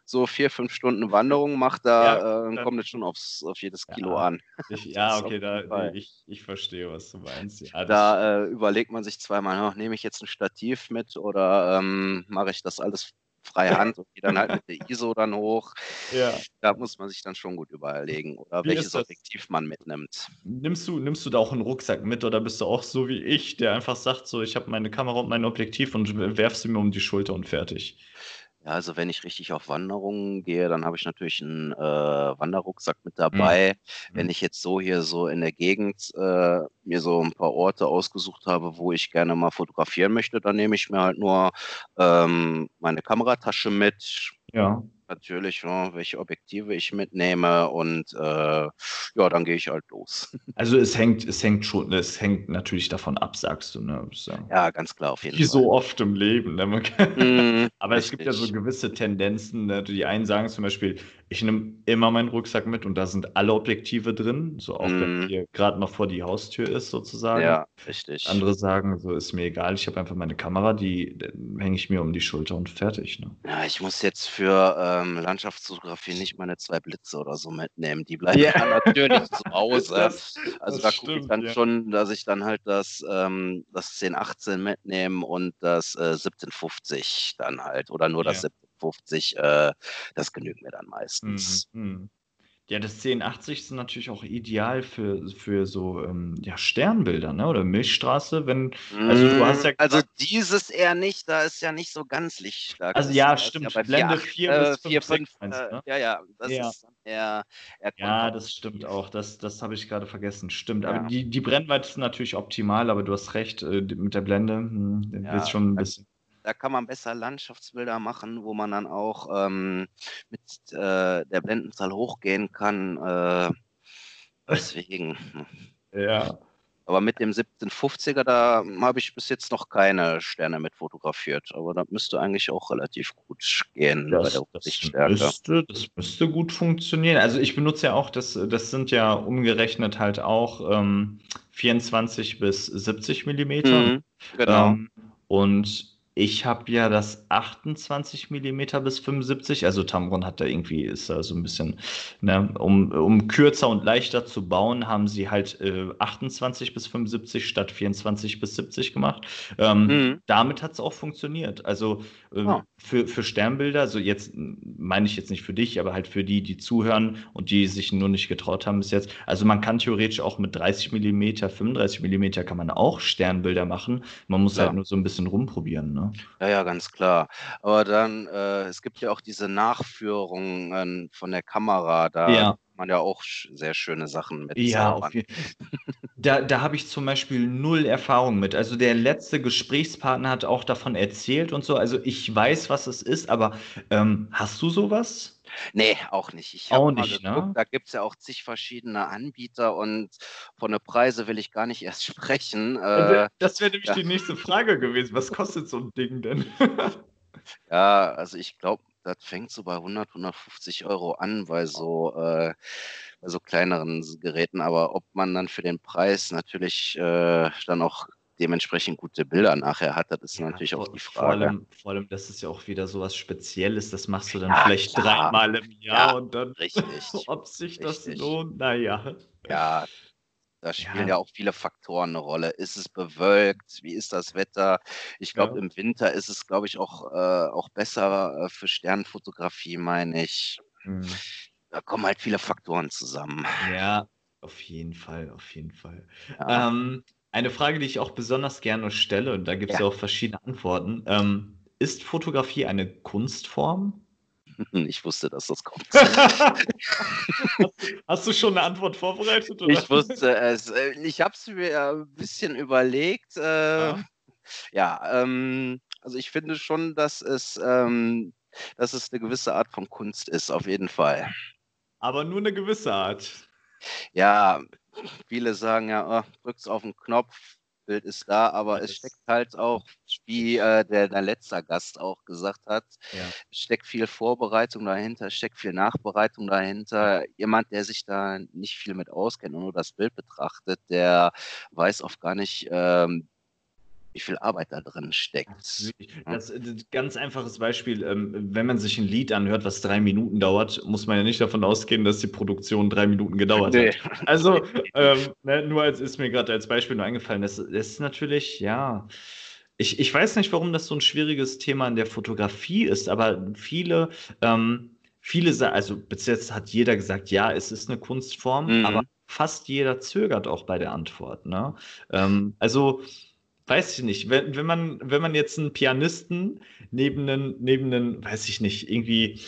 S2: so 4, 5 Stunden Wanderung macht,
S1: Ja,
S2: da, äh,
S1: dann
S2: kommt es schon aufs auf jedes Kilo
S1: Ja,
S2: an.
S1: ich ja, okay, da ich ich verstehe, was du meinst. Ja,
S2: Da, äh, überlegt man sich zweimal: „Ach, nehme ich jetzt 'n Stativ mit oder, ähm, mache ich das alles freihand und gehe dann halt mit der ISO dann hoch?“
S1: Ja.
S2: Da muss man sich dann schon gut überlegen oder
S1: Wie
S2: welches? Objektiv man mitnimmt.
S1: Nimmst du nimmst du da auch 'n Rucksack mit oder bist du auch so wie ich, der einfach sagt so: „Ich habe meine Kamera und mein Objektiv und w werfe sie mir um die Schulter und fertig?“
S2: Ja, also wenn ich richtig auf Wanderungen gehe, dann habe ich natürlich 'n, äh, Wanderrucksack mit
S1: Mhm.
S2: dabei. Wenn
S1: Mhm.
S2: ich jetzt so hier so in der Gegend, äh, mir so 'n paar Orte ausgesucht habe, wo ich gerne mal fotografieren möchte, dann nehme ich mir halt nur, ähm, meine Kameratasche mit.
S1: Ja.
S2: Natürlich, ne, welche Objektive ich mitnehme und, äh, ja, dann gehe ich halt los.
S1: Also es hängt es hängt schon es hängt natürlich davon ab, sagst du, ne? Ist ja
S2: Ja, ganz klar, auf jeden
S1: wie
S2: Fall.
S1: so oft im Leben, ne? Kann
S2: Mhm,
S1: aber es gibt ja so
S2: richtig.
S1: gewisse Tendenzen, ne? Die einen sagen zum Beispiel: „Ich nehme immer meinen Rucksack mit und da sind alle Objektive drin“, so auch wenn
S2: Mhm.
S1: hier grad noch vor die Haustür ist sozusagen.
S2: Ja, richtig.
S1: Andere sagen so: „Ist mir egal, ich habe einfach meine Kamera, die hänge ich mir um die Schulter und fertig“, ne?
S2: Ja, ich muss jetzt für, ähm, Landschaftsfotografie nicht meine zwei Blitze oder so mitnehmen. Die bleiben ja. dann natürlich zu Hause. Das, also da gucke ich dann ja. schon, dass ich dann halt das, ähm, das 1018 mitnehme und das äh, 1750 dann halt oder nur das 1750. Äh, das genügt mir dann meistens. Mhm.
S1: Ja, das 1080 ist natürlich auch ideal für, für so ähm, ja, Sternbilder, ne? Oder Milchstraße, wenn.
S2: Also du hast ja mm, Also dieses eher nicht, da ist ja nicht so ganz lichtstark.
S1: Also ja, stimmt. Ja Blende 4 bis 4, 5, 5
S2: ne? Ja, ja, das ja. ist eher,
S1: eher Ja, das stimmt auch. Das, das habe ich gerade vergessen. Stimmt. Ja. Aber die, die Brennweite ist natürlich optimal, aber du hast recht, äh, mit der Blende hm, ja, wird schon ein bisschen
S2: da kann man besser Landschaftsbilder machen, wo man dann auch ähm, mit äh, der Blendenzahl hochgehen kann. Äh, deswegen.
S1: Ja.
S2: Aber mit dem 1750er, da habe ich bis jetzt noch keine Sterne mit fotografiert. Aber das müsste eigentlich auch relativ gut gehen
S1: das, bei der das müsste, das müsste gut funktionieren. Also ich benutze ja auch, das, das sind ja umgerechnet halt auch ähm, 24 bis 70 Millimeter. Mhm, genau. Ähm, und ich habe ja das 28 mm bis 75, also Tamron hat da irgendwie, ist da so ein bisschen, ne, um, um kürzer und leichter zu bauen, haben sie halt äh, 28 bis 75 statt 24 bis 70 gemacht. Ähm, mhm. Damit hat es auch funktioniert. Also äh, oh. für, für Sternbilder, also jetzt meine ich jetzt nicht für dich, aber halt für die, die zuhören und die sich nur nicht getraut haben bis jetzt. Also man kann theoretisch auch mit 30 mm, 35 mm kann man auch Sternbilder machen. Man muss ja. halt nur so ein bisschen rumprobieren. Ne?
S2: Ja, ja, ganz klar. Aber dann, äh, es gibt ja auch diese Nachführungen von der Kamera, da Ja. Man ja auch sehr schöne Sachen mit
S1: Ja, auf jeden Da, da habe ich zum Beispiel null Erfahrung mit. Also der letzte Gesprächspartner hat auch davon erzählt und so. Also ich weiß, was es ist, aber ähm, hast du sowas?
S2: Nee, auch nicht. Ich
S1: Auch nicht, ne?
S2: da gibt es ja auch zig verschiedene Anbieter und von den Preise will ich gar nicht erst sprechen.
S1: Äh, das wäre nämlich ja. die nächste Frage gewesen. Was kostet so ein Ding denn?
S2: Ja, also ich glaube, das fängt so bei 100, 150 Euro an bei so, äh, bei so kleineren Geräten. Aber ob man dann für den Preis natürlich äh, dann auch dementsprechend gute Bilder nachher hat, das ist ja, natürlich auch die Frage.
S1: Vor allem, vor allem, das ist ja auch wieder so was Spezielles, das machst du dann ja, vielleicht klar. dreimal im Jahr ja, und dann,
S2: richtig,
S1: ob sich richtig. das lohnt, naja.
S2: Ja, da spielen ja. ja. auch viele Faktoren eine Rolle. Ist es bewölkt? Wie ist das Wetter? Ich glaube, ja. im Winter ist es, glaube ich, auch, äh, auch besser äh, für Sternfotografie, meine ich. Mhm. Da kommen halt viele Faktoren zusammen.
S1: Ja, auf jeden Fall, auf jeden Fall. Ja. Ähm, eine Frage, die ich auch besonders gerne stelle, und da gibt es ja. ja. auch verschiedene Antworten. Ähm, ist Fotografie eine Kunstform?
S2: Ich wusste, dass das kommt.
S1: hast, du schon eine Antwort vorbereitet?
S2: Oder? Ich wusste es. Äh, ich habe es mir ein bisschen überlegt. Äh, ja, ja ähm, also ich finde schon, dass es, ähm, dass es eine gewisse Art von Kunst ist, auf jeden Fall.
S1: Aber nur eine gewisse Art.
S2: Ja, viele sagen ja, oh, drückst auf den Knopf, Bild ist da, aber es steckt halt auch, wie äh, der, der letzter Gast auch gesagt hat, ja. steckt viel Vorbereitung dahinter, steckt viel Nachbereitung dahinter. Jemand, der sich da nicht viel mit auskennt und nur das Bild betrachtet, der weiß oft gar nicht, ähm, wie viel Arbeit da drin steckt.
S1: Das, das, ganz einfaches Beispiel, ähm, wenn man sich ein Lied anhört, was drei Minuten dauert, muss man ja nicht davon ausgehen, dass die Produktion drei Minuten gedauert nee. hat. Also ähm, ne, nur als ist mir gerade als Beispiel nur eingefallen, das, das ist natürlich, ja. Ich, ich weiß nicht, warum das so ein schwieriges Thema in der Fotografie ist, aber viele, ähm, viele, also bis jetzt hat jeder gesagt, ja, es ist eine Kunstform, mhm. aber fast jeder zögert auch bei der Antwort. Ne? Ähm, also weiß ich nicht, wenn, wenn, man, wenn man jetzt einen Pianisten neben einen, neben einen, weiß ich nicht, irgendwie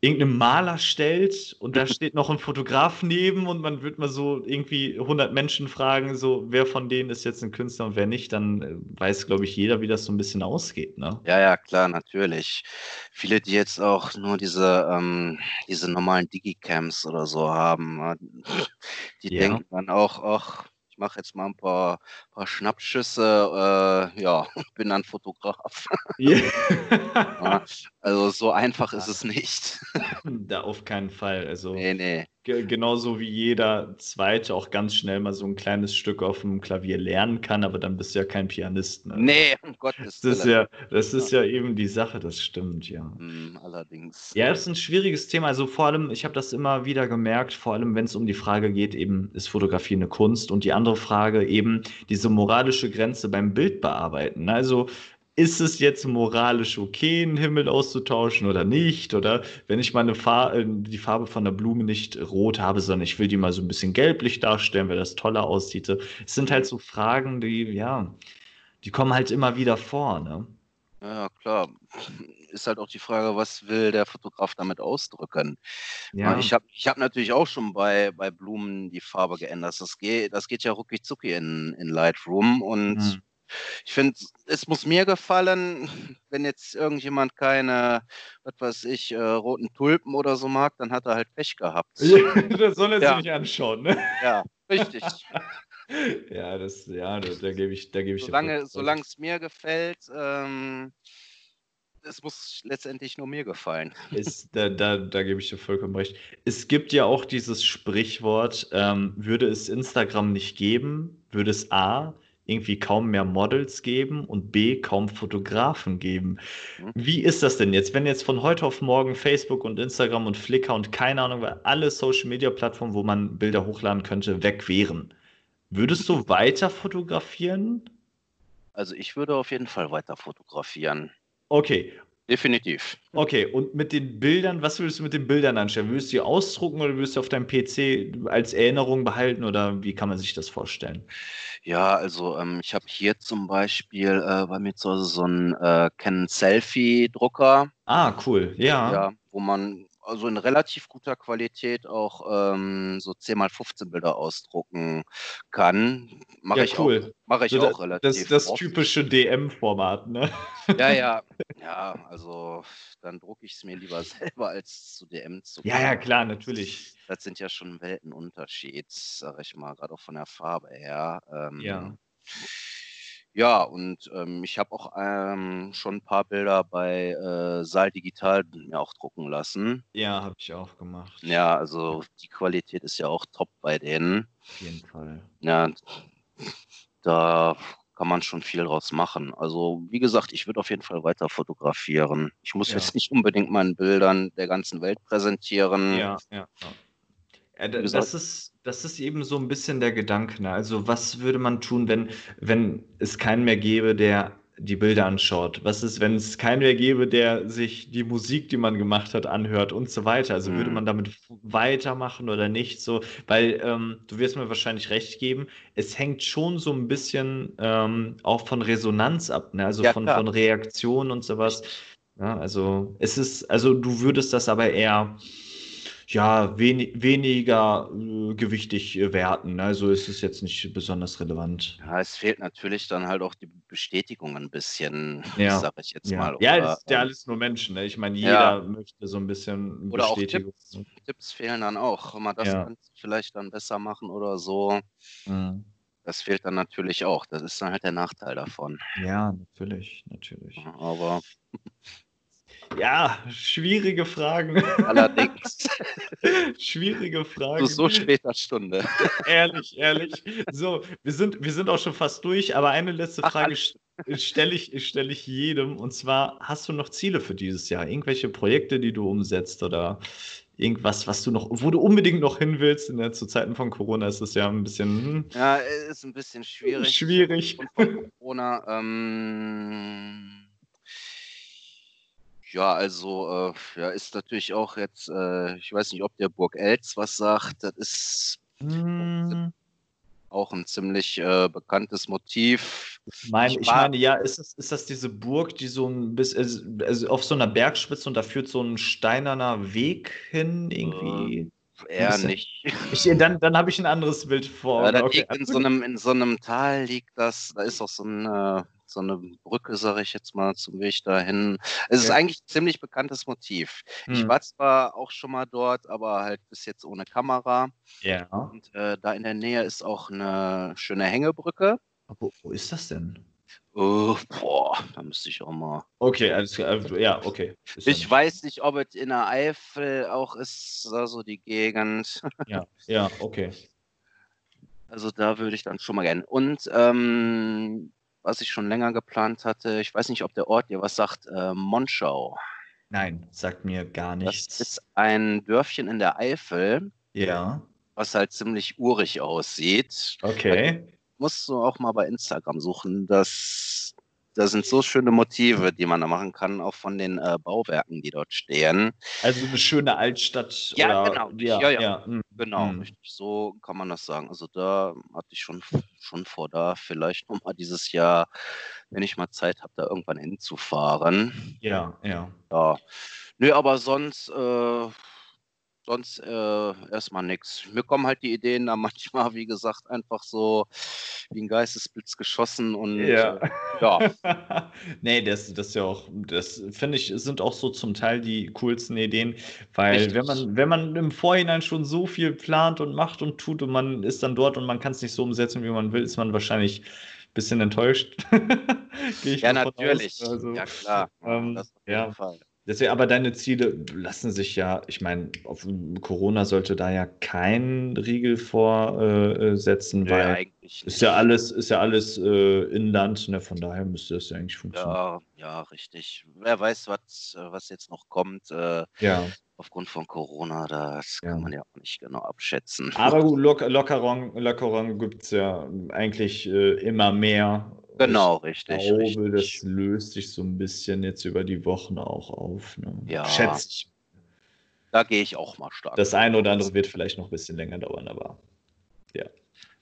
S1: irgendeinem Maler stellt und da steht noch ein Fotograf neben und man wird mal so irgendwie 100 Menschen fragen, so wer von denen ist jetzt ein Künstler und wer nicht, dann äh, weiß, glaube ich, jeder, wie das so ein bisschen ausgeht, ne?
S2: Ja, ja, klar, natürlich. Viele, die jetzt auch nur diese, ähm, diese normalen Digicams oder so haben, ne, die ja. denken dann auch, ach, ich mache jetzt mal ein paar, paar Schnappschüsse, äh, ja, bin dann Fotograf. Yeah. ja, Also so einfach ist es nicht.
S1: Da auf keinen Fall. Also
S2: Nee, ne.
S1: genauso wie jeder Zweite auch ganz schnell mal so ein kleines Stück auf dem Klavier lernen kann, aber dann bist du ja kein Pianist, ne?
S2: Ne, um Gottes
S1: Das ist
S2: Willen.
S1: ja das ist ja eben die Sache, das stimmt, ja.
S2: Mhm, allerdings.
S1: Ja, das ist ein schwieriges Thema. Also vor allem, ich habe das immer wieder gemerkt, vor allem wenn es um die Frage geht, eben, ist Fotografie eine Kunst? Und die andere Frage eben diese moralische Grenze beim Bildbearbeiten. Ne? Also ist es jetzt moralisch okay, einen Himmel auszutauschen oder nicht? Oder wenn ich meine Far äh, die Farbe von der Blume nicht rot habe, sondern ich will die mal so ein bisschen gelblich darstellen, weil das toller aussieht. Es sind halt so Fragen, die, ja, die kommen halt immer wieder vor, ne?
S2: Ja, klar. Ist halt auch die Frage, was will der Fotograf damit ausdrücken? Ja, ich habe ich habe natürlich auch schon bei bei Blumen die Farbe geändert. Das geht das geht ja rucki-zucki in in Lightroom und
S1: mhm.
S2: Ich finde, es muss mir gefallen, wenn jetzt irgendjemand keine, was weiß ich, äh, roten Tulpen oder so mag, dann hat er halt Pech gehabt.
S1: Das soll er sich
S2: Ja.
S1: nicht anschauen, ne?
S2: Ja, richtig.
S1: Ja, das, ja, da, da gebe ich, da gebe ich dir
S2: Solange
S1: vollkommen recht.
S2: solange es mir gefällt, ähm, es muss letztendlich nur mir gefallen.
S1: Ist, da, da, da gebe ich dir vollkommen recht. Es gibt ja auch dieses Sprichwort, ähm, würde es Instagram nicht geben, würde es A, irgendwie kaum mehr Models geben und B, kaum Fotografen geben.
S2: Mhm.
S1: Wie ist das denn jetzt, wenn jetzt von heute auf morgen Facebook und Instagram und Flickr und keine Ahnung, weil alle Social Media Plattformen, wo man Bilder hochladen könnte, weg wären? Würdest du weiter fotografieren?
S2: Also, ich würde auf jeden Fall weiter fotografieren.
S1: Okay,
S2: Definitiv.
S1: Okay, und mit den Bildern, was würdest du mit den Bildern anstellen? Würdest du die ausdrucken oder würdest du auf deinem PC als Erinnerung behalten oder wie kann man sich das vorstellen?
S2: Ja, also, ähm, ich habe hier zum Beispiel, äh, bei mir zu Hause so 'n, äh, Canon Selfie-Drucker.
S1: Ah, cool, ja.
S2: Ja, wo man also in relativ guter Qualität auch, ähm, so 10 mal 15 Bilder ausdrucken kann. Mache
S1: Ja,
S2: ich auch
S1: cool.
S2: mache ich
S1: So
S2: auch
S1: das,
S2: relativ
S1: das
S2: oft.
S1: typische DM-Format, ne?
S2: Ja, ja. Ja, also dann drucke ich es mir lieber selber, als zu DM zu
S1: Ja, ja, klar, natürlich.
S2: Das sind ja schon Weltenunterschied, sage ich mal, gerade auch von der Farbe her. Ähm, ja, und, ähm, ich habe auch, ähm, schon 'n paar Bilder bei, äh, Saal Digital mir auch drucken lassen.
S1: Ja, habe ich auch gemacht.
S2: Ja, also die Qualität ist ja auch top bei denen.
S1: Auf jeden Fall.
S2: Ja, da kann man schon viel draus machen. Also, wie gesagt, ich würde auf jeden Fall weiter fotografieren. Ich muss
S1: Ja.
S2: jetzt nicht unbedingt meinen Bildern der ganzen Welt präsentieren.
S1: Ja, ja, ja. Ja,
S2: gesagt
S1: das ist, das ist eben so ein bisschen der Gedanke. Ne? Also, was würde man tun, wenn, wenn es keinen mehr gäbe, der die Bilder anschaut? Was ist, wenn es keinen mehr gäbe, der sich die Musik, die man gemacht hat, anhört und so weiter? Also, würde
S2: Mhm.
S1: man damit weitermachen oder nicht? So, weil ähm, du wirst mir wahrscheinlich recht geben, es hängt schon so ein bisschen ähm, auch von Resonanz ab, ne? Also
S2: Ja,
S1: von,
S2: klar.
S1: von Reaktionen und sowas. Ja, also es ist, also du würdest das aber eher ja, weni weniger äh, gewichtig äh, werten. ne? Also ist es jetzt nicht besonders relevant.
S2: Ja, es fehlt natürlich dann halt auch die Bestätigung ein bisschen,
S1: Ja,
S2: sage ich jetzt
S1: ja.
S2: mal.
S1: Ja,
S2: Oder,
S1: es ist ja
S2: ähm,
S1: alles nur Menschen. Ne? Ich meine,
S2: Ja.
S1: jeder möchte so ein bisschen
S2: oder auch
S1: Bestätigung.
S2: Tipps. Tipps fehlen dann auch. Mal, das
S1: Ja.
S2: vielleicht dann besser machen oder so.
S1: Mhm.
S2: Das fehlt dann natürlich auch. Das ist dann halt der Nachteil davon.
S1: Ja, natürlich, natürlich.
S2: Ja, aber
S1: Ja, schwierige Fragen.
S2: allerdings
S1: Schwierige Fragen.
S2: so später Stunde.
S1: Ehrlich, ehrlich. So, wir sind, wir sind auch schon fast durch, aber eine letzte Frage stelle ich, stell ich jedem. Und zwar, hast du noch Ziele für dieses Jahr? Irgendwelche Projekte, die du umsetzt oder irgendwas, was du noch, wo du unbedingt noch hin willst? In der, zu Zeiten von Corona ist das ja ein bisschen hm,
S2: Ja, ist ein bisschen schwierig.
S1: schwierig.
S2: Und von Corona, ähm, ja, also, äh, ja, ist natürlich auch jetzt, äh, ich weiß nicht, ob der Burg Elz was sagt. Das ist
S1: Hm,
S2: auch ein ziemlich äh, bekanntes Motiv. Ich
S1: ich
S2: war-
S1: meine, ja, ist das, ist das diese Burg, die so ein bisschen, also, also auf so einer Bergspitze und da führt so ein steinerner Weg hin, irgendwie?
S2: Eher
S1: bisschen.
S2: nicht.
S1: Ich, dann dann habe ich ein anderes Bild vor.
S2: Ja,
S1: Okay.
S2: in so einem, in so einem Tal liegt das, da ist auch so eine, so eine Brücke, sage ich jetzt mal, zum Weg dahin. Es ist
S1: Ja.
S2: eigentlich ein ziemlich bekanntes Motiv. Ich
S1: Hm.
S2: war zwar auch schon mal dort, aber halt bis jetzt ohne Kamera.
S1: Ja.
S2: Und äh, da in der Nähe ist auch eine schöne Hängebrücke.
S1: Wo, wo ist das denn?
S2: Oh, boah, da müsste ich auch mal.
S1: Okay, alles klar. Also, ja, okay.
S2: Ist ich weiß nicht, ob es in der Eifel auch ist, also die Gegend.
S1: Ja, ja, okay.
S2: Also da würde ich dann schon mal gerne. Und ähm, was ich schon länger geplant hatte, ich weiß nicht, ob der Ort dir was sagt, äh, Monschau.
S1: Nein, sagt mir gar nichts.
S2: Das ist ein Dörfchen in der Eifel.
S1: Ja.
S2: Was halt ziemlich urig aussieht.
S1: Okay
S2: musst du auch mal bei Instagram suchen. Das, da sind so schöne Motive, die man da machen kann, auch von den äh, Bauwerken, die dort stehen.
S1: Also eine schöne Altstadt.
S2: Ja, oder, genau. Ja, ja, ja. ja. Mhm. Genau, mhm. So kann man das sagen. Also da hatte ich schon, schon vor, da vielleicht nochmal dieses Jahr, wenn ich mal Zeit habe, da irgendwann hinzufahren.
S1: Ja, ja.
S2: Ja. Nö, aber sonst. Äh, sonst äh, erstmal nichts. Mir kommen halt die Ideen da manchmal, wie gesagt, einfach so wie ein Geistesblitz geschossen und
S1: ja. Äh, ja. nee, das, das ja auch, das finde ich, sind auch so zum Teil die coolsten Ideen, weil wenn man, wenn man im Vorhinein schon so viel plant und macht und tut und man ist dann dort und man kann es nicht so umsetzen, wie man will, ist man wahrscheinlich ein bisschen enttäuscht.
S2: ja, natürlich. Also, ja, klar. Ähm, das auf jeden
S1: ja. Fall. Deswegen, aber deine Ziele lassen sich ja, ich meine, auf Corona sollte da ja kein Riegel vorsetzen, äh, weil eigentlich ist ja alles, ist ja alles äh, Inland, ne? von daher müsste das ja eigentlich funktionieren.
S2: Ja, ja, richtig. Wer weiß, was, was jetzt noch kommt. Äh,
S1: ja.
S2: Aufgrund von Corona, das ja. kann man ja auch nicht genau abschätzen.
S1: Aber gut, Lock Lockerung, Lockerung gibt es ja eigentlich äh, immer mehr
S2: Genau, richtig.
S1: Ich glaube,
S2: richtig.
S1: das löst sich so ein bisschen jetzt über die Wochen auch auf. Ne?
S2: Ja. Schätze ich. Da gehe ich auch mal stark.
S1: Das eine oder andere wird vielleicht noch ein bisschen länger dauern, aber ja.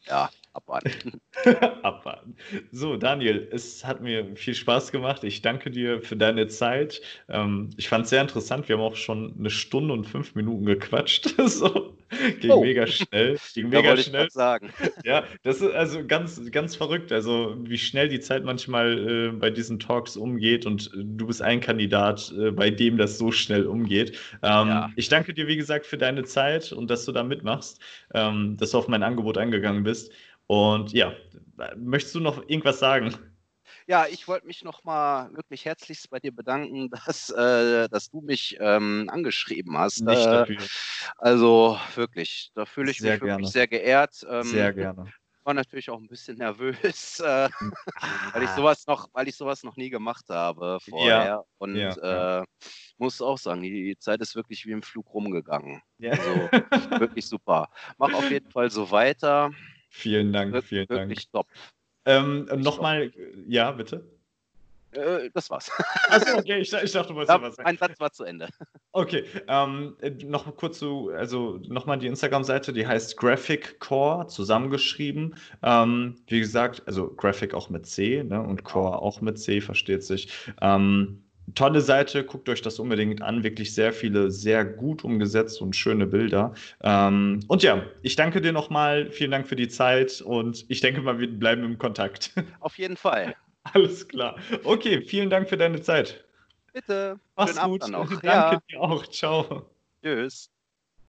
S2: Ja, abwarten.
S1: abwarten. So, Daniel, es hat mir viel Spaß gemacht. Ich danke dir für deine Zeit. Ähm, ich fand es sehr interessant. Wir haben auch schon eine Stunde und fünf Minuten gequatscht. so, ging oh. mega schnell. Ging mega
S2: da schnell. Ich sagen.
S1: ja, das ist also ganz, ganz verrückt. Also, wie schnell die Zeit manchmal äh, bei diesen Talks umgeht und du bist ein Kandidat, äh, bei dem das so schnell umgeht. Ähm, ja. Ich danke dir, wie gesagt, für deine Zeit und dass du da mitmachst, ähm, dass du auf mein Angebot eingegangen bist. Und ja, möchtest du noch irgendwas sagen?
S2: Ja, ich wollte mich nochmal wirklich herzlichst bei dir bedanken, dass, äh, dass du mich ähm, angeschrieben hast.
S1: Nicht äh, dafür.
S2: Also wirklich, da fühle ich sehr mich gerne. wirklich sehr geehrt.
S1: Ähm, sehr gerne.
S2: War natürlich auch ein bisschen nervös, äh, weil ich sowas noch, weil ich sowas noch nie gemacht habe vorher. Ja. Und ja. Äh, muss auch sagen, die Zeit ist wirklich wie im Flug rumgegangen. Ja. Also wirklich super. Mach auf jeden Fall so weiter.
S1: Vielen Dank, Wir vielen Dank. top. Ähm, Nochmal, ja, bitte.
S2: Äh, das war's.
S1: Achso, okay, ich, ich dachte, du wolltest ja, was
S2: sagen. Mein Satz war zu Ende.
S1: Okay, ähm, noch kurz zu, also nochmal die Instagram-Seite, die heißt Graphic Core, zusammengeschrieben. Ähm, wie gesagt, also Graphic auch mit C ne, und Core auch mit C, versteht sich. Ähm, tolle Seite, guckt euch das unbedingt an. Wirklich sehr viele, sehr gut umgesetzt und schöne Bilder. Ähm, und ja, ich danke dir nochmal. Vielen Dank für die Zeit und ich denke mal, wir bleiben im Kontakt.
S2: Auf jeden Fall.
S1: Alles klar. Okay, vielen Dank für deine Zeit.
S2: Bitte.
S1: Mach's gut. Danke ja. dir auch. Ciao.
S2: Tschüss.